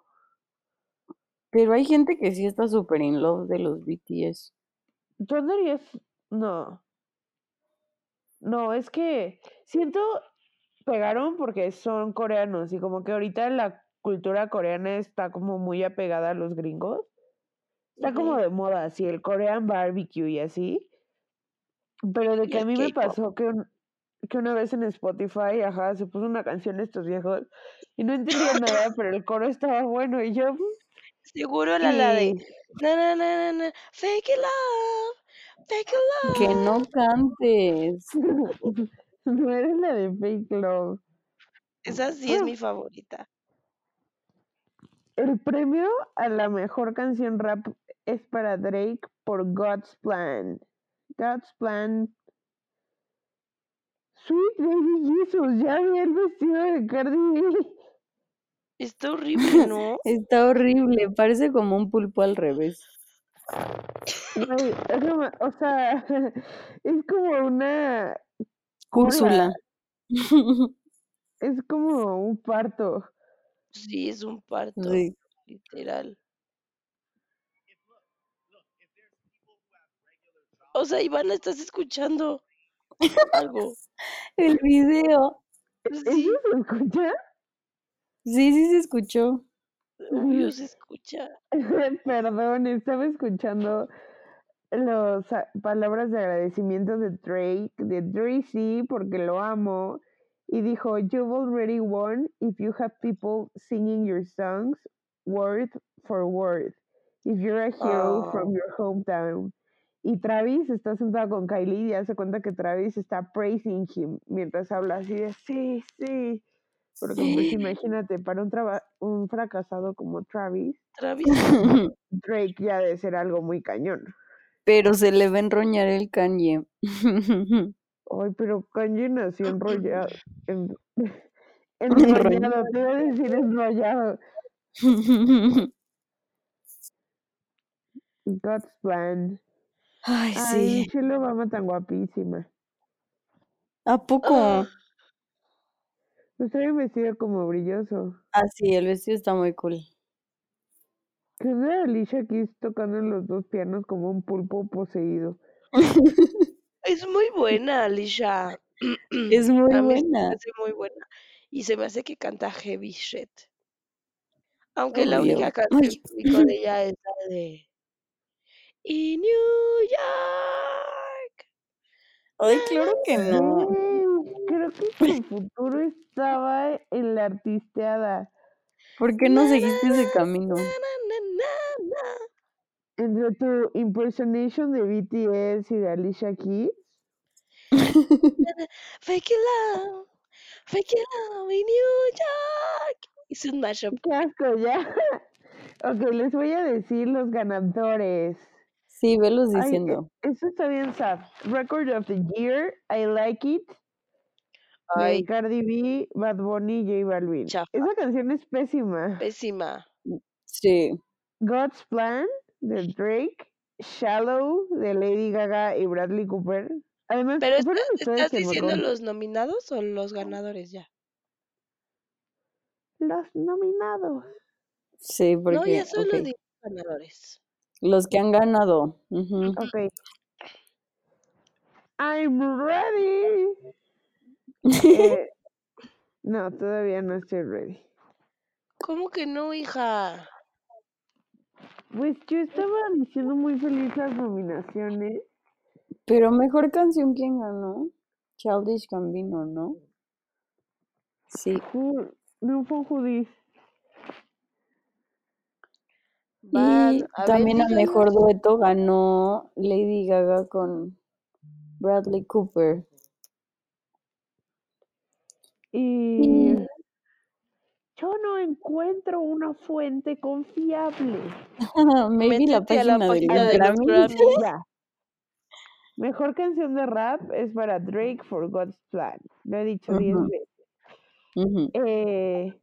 [SPEAKER 4] Pero hay gente que sí está súper in love de los BTS.
[SPEAKER 2] Tú andarías. No. No, es que siento pegaron porque son coreanos y como que ahorita la cultura coreana está como muy apegada a los gringos. Está como de moda, así el Korean barbecue y así. Pero de que a mí me pasó que, un- que una vez en Spotify, ajá, se puso una canción de estos viejos y no entendía <laughs> nada, pero el coro estaba bueno y yo,
[SPEAKER 3] Seguro la, la de
[SPEAKER 2] y
[SPEAKER 3] na na na na na fake it love, fake
[SPEAKER 4] Que no cantes. <laughs>
[SPEAKER 2] no eres la de Fake Love.
[SPEAKER 3] Esa sí es
[SPEAKER 2] Ah,
[SPEAKER 3] mi favorita.
[SPEAKER 2] El premio a la mejor canción rap es para Drake por God's Plan. God's Plan. Sweet Baby Jesus, ya vi el vestido de Cardi B.
[SPEAKER 3] Está horrible, ¿no? <laughs>
[SPEAKER 4] Está horrible, parece como un pulpo al revés.
[SPEAKER 2] Como- o sea, <laughs> es como una cola,
[SPEAKER 4] Úrsula.
[SPEAKER 2] es como un parto.
[SPEAKER 3] Sí, es un parto,
[SPEAKER 4] Sí.
[SPEAKER 3] literal. O sea, Ivana, ¿estás escuchando <laughs> algo?
[SPEAKER 4] El video.
[SPEAKER 2] ¿Eso
[SPEAKER 3] Sí,
[SPEAKER 2] se escucha?
[SPEAKER 4] Sí, sí se escuchó.
[SPEAKER 3] Obvio se <laughs> escucha.
[SPEAKER 2] Perdón, estaba escuchando las palabras de agradecimiento de Drake, de Drazy, porque lo amo. Y dijo, You've already won if you have people singing your songs word for word. If you're a hero
[SPEAKER 3] Ah,
[SPEAKER 2] from your hometown. Y Travis está sentado con Kylie y hace cuenta que Travis está praising him mientras habla así de sí, sí. Porque pues imagínate, para un, traba- un fracasado como Travis,
[SPEAKER 3] Travis, <laughs>
[SPEAKER 2] Drake ya debe ser algo muy cañón.
[SPEAKER 4] Pero se le va a enroñar el Kanye. <laughs>
[SPEAKER 2] Ay, pero Kanye nació <laughs> enrollado. En, enrollado, te iba a decir enrollado. God's plan.
[SPEAKER 4] Ay,
[SPEAKER 2] Ay,
[SPEAKER 4] sí.
[SPEAKER 2] Michelle Obama tan guapísima.
[SPEAKER 4] ¿A poco?
[SPEAKER 3] Ah,
[SPEAKER 2] Estoy vestido como brilloso.
[SPEAKER 4] Ah, sí, el vestido está muy cool.
[SPEAKER 2] ¿Qué es de Alicia Keys tocando en los dos pianos como un pulpo poseído? <laughs>
[SPEAKER 3] es muy buena, Alicia. <clears throat>
[SPEAKER 4] Es muy
[SPEAKER 3] A mí se me
[SPEAKER 4] buena.
[SPEAKER 3] hace muy buena. Y se me hace que canta heavy shit. Aunque la única canción que de ella <laughs> es la de Y New York.
[SPEAKER 4] ay, claro que no.
[SPEAKER 2] Creo que <laughs> su futuro estaba en la artisteada.
[SPEAKER 4] ¿Por qué no seguiste ese camino?
[SPEAKER 2] Entre tu impersonation de BTS y de Alicia Keys. <laughs>
[SPEAKER 3] Fake it love, fake it love in New York. Hice un mashup.
[SPEAKER 2] ¡Qué asco ya! <laughs> ok, les voy a decir los ganadores.
[SPEAKER 4] Sí, velos
[SPEAKER 2] Ay,
[SPEAKER 4] diciendo.
[SPEAKER 2] eso está bien sad. Record of the Year, I Like It, de
[SPEAKER 3] Ay,
[SPEAKER 2] Cardi B, Bad Bunny y J Balvin.
[SPEAKER 3] chafa,
[SPEAKER 2] Esa canción es pésima.
[SPEAKER 3] pésima.
[SPEAKER 4] Sí.
[SPEAKER 2] God's Plan, de Drake, Shallow, de Lady Gaga y Bradley Cooper. Además,
[SPEAKER 3] Pero
[SPEAKER 2] fueron
[SPEAKER 3] ¿estás,
[SPEAKER 2] ustedes
[SPEAKER 3] estás
[SPEAKER 2] quien me
[SPEAKER 3] diciendo los nominados o los ganadores ya?
[SPEAKER 2] los nominados.
[SPEAKER 4] Sí,
[SPEAKER 3] No,
[SPEAKER 4] porque,
[SPEAKER 3] ya solo
[SPEAKER 4] ok.
[SPEAKER 3] digo ganadores.
[SPEAKER 4] Los que han ganado. ujú.
[SPEAKER 2] Ok. I'm ready. Eh, <laughs> no, todavía no estoy ready.
[SPEAKER 3] ¿Cómo que no, hija?
[SPEAKER 2] Pues yo estaba diciendo muy feliz las nominaciones.
[SPEAKER 4] Pero mejor canción, ¿quién ganó? Childish Gambino, ¿no? Sí.
[SPEAKER 2] No fue Judith.
[SPEAKER 4] Y
[SPEAKER 3] a ver,
[SPEAKER 4] también a mejor dueto ganó Lady Gaga con Bradley Cooper.
[SPEAKER 2] Y yo no encuentro una fuente confiable. <laughs>
[SPEAKER 4] maybe la
[SPEAKER 3] Métete a la
[SPEAKER 4] página de
[SPEAKER 3] página
[SPEAKER 4] los. <laughs>
[SPEAKER 2] Mejor canción de rap es para Drake for God's Plan. Lo he dicho diez
[SPEAKER 4] Ujú.
[SPEAKER 2] veces.
[SPEAKER 4] Ujú.
[SPEAKER 2] Eh,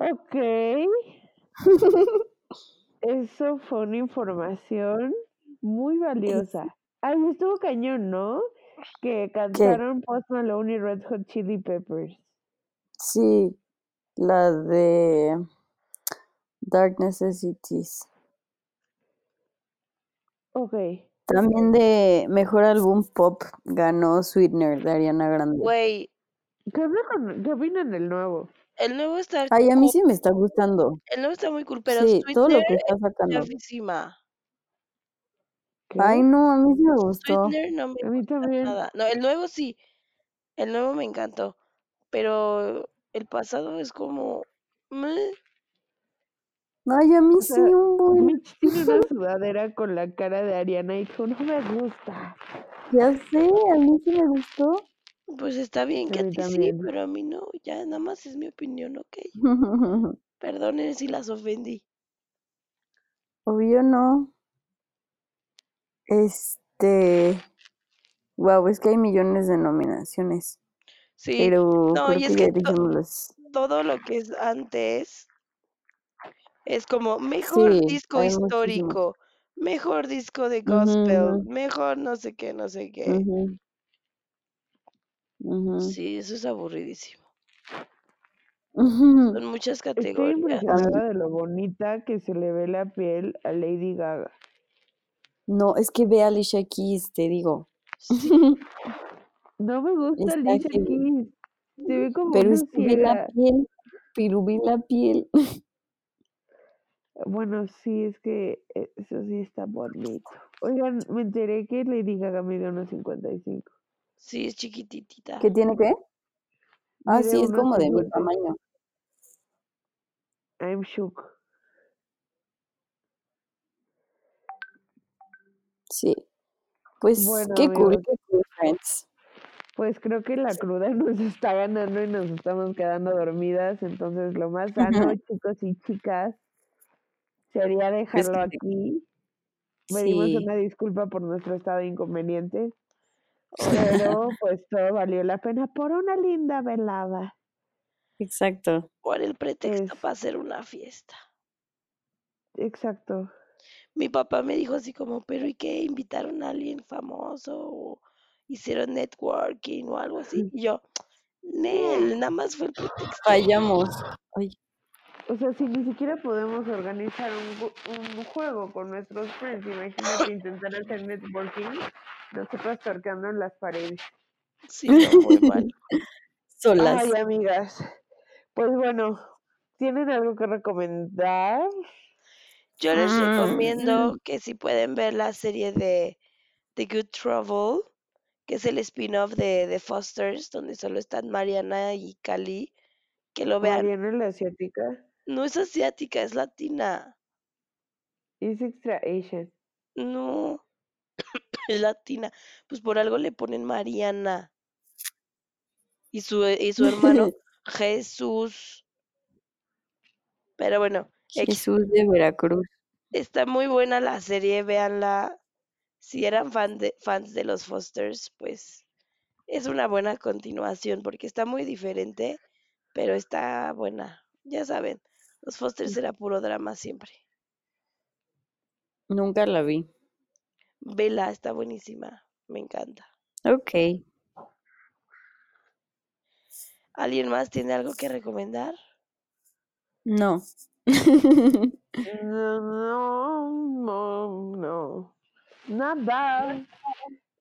[SPEAKER 2] ok. <laughs> Eso fue una información muy valiosa. Ay, estuvo cañón, ¿no? Que cantaron Post Malone y Red Hot Chili Peppers.
[SPEAKER 4] Sí, la de Dark Necessities.
[SPEAKER 2] Ok.
[SPEAKER 4] También de mejor álbum pop ganó Sweetener de Ariana Grande.
[SPEAKER 3] Güey,
[SPEAKER 2] ¿Qué, opinan- qué opinan del nuevo?
[SPEAKER 3] el nuevo está
[SPEAKER 4] Ay, a mí sí me está gustando.
[SPEAKER 3] el nuevo está muy cool, pero
[SPEAKER 4] Sí, todo lo
[SPEAKER 3] Sweetener
[SPEAKER 4] que está
[SPEAKER 3] es
[SPEAKER 4] sacando.
[SPEAKER 2] ¿Qué?
[SPEAKER 4] Ay, no, a mí sí me gustó.
[SPEAKER 3] Sweetener no me
[SPEAKER 2] A mí
[SPEAKER 3] gusta
[SPEAKER 2] también.
[SPEAKER 3] nada. No, el nuevo sí, el nuevo me encantó, pero el pasado es como... meh.
[SPEAKER 4] Ay, a mí
[SPEAKER 2] O
[SPEAKER 4] sí,
[SPEAKER 2] sea,
[SPEAKER 4] un buen.
[SPEAKER 2] Mitch tiene una sudadera con la cara de Ariana y dijo, no me gusta.
[SPEAKER 4] Ya sé, a mí sí me gustó.
[SPEAKER 3] Pues está bien que
[SPEAKER 2] A
[SPEAKER 3] a
[SPEAKER 2] mí
[SPEAKER 3] ti sí,
[SPEAKER 2] también.
[SPEAKER 3] pero a mí no, ya nada más es mi opinión, ok. <laughs> Perdonen si las ofendí.
[SPEAKER 4] Obvio no. Este. Wow, es que hay millones de nominaciones.
[SPEAKER 3] Sí,
[SPEAKER 4] Pero
[SPEAKER 3] no,
[SPEAKER 4] creo
[SPEAKER 3] y
[SPEAKER 4] que
[SPEAKER 3] es
[SPEAKER 4] ya
[SPEAKER 3] que to- todo lo que es antes es como mejor
[SPEAKER 4] Sí,
[SPEAKER 3] disco histórico, mejor disco de gospel, mejor no sé qué, no sé qué. Sí, eso es aburridísimo. <laughs> Son muchas
[SPEAKER 2] Estoy
[SPEAKER 3] categorías.
[SPEAKER 2] impresionada de lo bonita que se le ve la piel a Lady Gaga.
[SPEAKER 4] No, es que ve a Alicia Keys, te digo.
[SPEAKER 3] Sí,
[SPEAKER 2] No me <laughs> gusta
[SPEAKER 4] Está
[SPEAKER 2] Alicia. Keys. Se ve como
[SPEAKER 4] Pero
[SPEAKER 2] una
[SPEAKER 4] es que ve la piel, pero ve la piel.
[SPEAKER 2] Bueno, sí, es que eh, eso sí está bonito. Oigan, me enteré que Lady Gaga mide unos 55.
[SPEAKER 3] sí, es chiquititita.
[SPEAKER 4] ¿Qué tiene que? Ah,
[SPEAKER 2] Mide
[SPEAKER 4] sí, es como de mi
[SPEAKER 2] 50.
[SPEAKER 4] tamaño.
[SPEAKER 2] I'm shook.
[SPEAKER 4] Sí. Pues
[SPEAKER 2] Bueno,
[SPEAKER 4] qué cool,
[SPEAKER 2] amigos,
[SPEAKER 4] qué cool, friends.
[SPEAKER 2] pues creo que la cruda <laughs> nos está ganando y nos estamos quedando dormidas. Entonces, lo más sano, chicos y chicas, sería dejarlo
[SPEAKER 4] que-
[SPEAKER 2] aquí. Pedimos
[SPEAKER 4] Sí,
[SPEAKER 2] una disculpa por nuestro estado de inconvenientes, <laughs>
[SPEAKER 3] Oye,
[SPEAKER 2] pero pues todo valió la pena por una linda velada.
[SPEAKER 4] exacto.
[SPEAKER 3] por el pretexto
[SPEAKER 2] Es-
[SPEAKER 3] para hacer una fiesta.
[SPEAKER 2] Exacto.
[SPEAKER 3] Mi papá me dijo así como, pero ¿y qué? ¿Invitaron a alguien famoso? ¿O hicieron networking o algo así? Y yo, Nel, nada más fue el pretexto.
[SPEAKER 4] Fallamos. Ay,
[SPEAKER 2] O sea, si ni siquiera podemos organizar un, juego con nuestros friends, imagínate intentar hacer networking, nosotros torcando en las paredes.
[SPEAKER 3] Sí, no, muy mal. <laughs>
[SPEAKER 4] solas.
[SPEAKER 2] Ay, amigas. Pues bueno, ¿tienen algo que recomendar?
[SPEAKER 3] Yo les
[SPEAKER 4] Mm,
[SPEAKER 3] recomiendo que si pueden ver la serie de The Good Trouble, que es el spin-off de The Fosters, donde solo están Mariana y Cali, que lo vean.
[SPEAKER 2] Mariana la asiática.
[SPEAKER 3] No es asiática, es latina.
[SPEAKER 2] Es extra Asian.
[SPEAKER 3] No, <coughs> es latina. Pues por algo le ponen Mariana. Y su, y su hermano <laughs> Jesús. Pero bueno.
[SPEAKER 4] Jesús de Veracruz.
[SPEAKER 3] Está muy buena la serie, véanla. Si eran fan de, fans de los Fosters, pues es una buena continuación porque está muy diferente, pero está buena. Ya saben, los Fosters era puro drama siempre.
[SPEAKER 4] Nunca la vi.
[SPEAKER 3] Vela, está buenísima, me encanta.
[SPEAKER 4] Ok.
[SPEAKER 3] ¿Alguien más tiene algo que recomendar?
[SPEAKER 4] No.
[SPEAKER 2] No, no, no, no. Nada.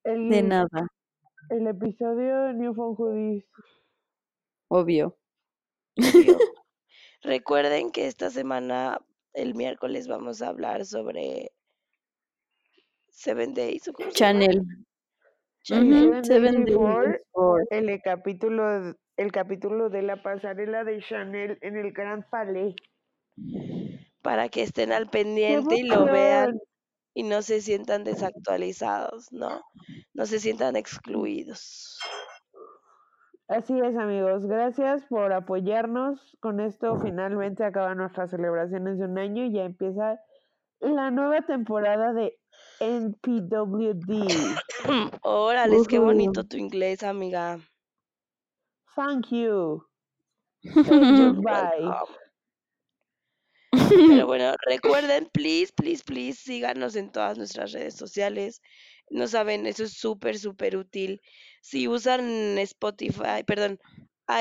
[SPEAKER 2] El,
[SPEAKER 4] De nada,
[SPEAKER 2] el episodio de New Phone Hoodies.
[SPEAKER 4] obvio.
[SPEAKER 3] Obvio. <laughs> Recuerden que esta semana, el miércoles, vamos a hablar sobre Seven Days, ¿o cómo se llama?
[SPEAKER 4] Channel.
[SPEAKER 3] Channel.
[SPEAKER 4] Ujú,
[SPEAKER 2] Seven Days. El capítulo, el capítulo de la pasarela de Chanel en el Grand Palais.
[SPEAKER 3] Para que estén al pendiente y lo vean y no se sientan desactualizados, ¿no? No se sientan excluidos.
[SPEAKER 2] Así es, amigos. Gracias por apoyarnos. Con esto finalmente acaban nuestras celebraciones de un año y ya empieza la nueva temporada de NPWD. <coughs>
[SPEAKER 3] Órale, qué bonito tu inglés, amiga.
[SPEAKER 2] Thank you. <laughs>
[SPEAKER 3] You're
[SPEAKER 2] Goodbye.
[SPEAKER 3] welcome. Pero <laughs> bueno, recuerden, please, please, please, síganos en todas nuestras redes sociales. No saben, eso es súper, súper útil. Si usan Spotify, perdón,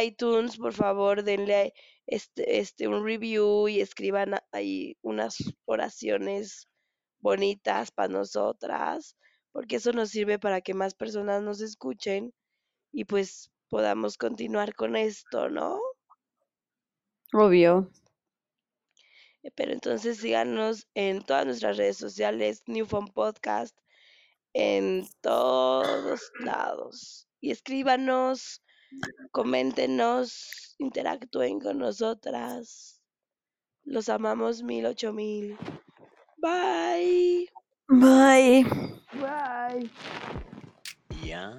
[SPEAKER 3] iTunes, por favor, denle este, este un review y escriban ahí unas oraciones bonitas para nosotras, porque eso nos sirve para que más personas nos escuchen y pues podamos continuar con esto, ¿no?
[SPEAKER 4] Obvio.
[SPEAKER 3] Pero entonces síganos en todas nuestras redes sociales, New Phone Podcast, en todos lados. Y escríbanos, coméntenos, interactúen con nosotras. Los amamos mil, ocho mil. Bye.
[SPEAKER 4] Bye.
[SPEAKER 2] Bye.
[SPEAKER 5] Ya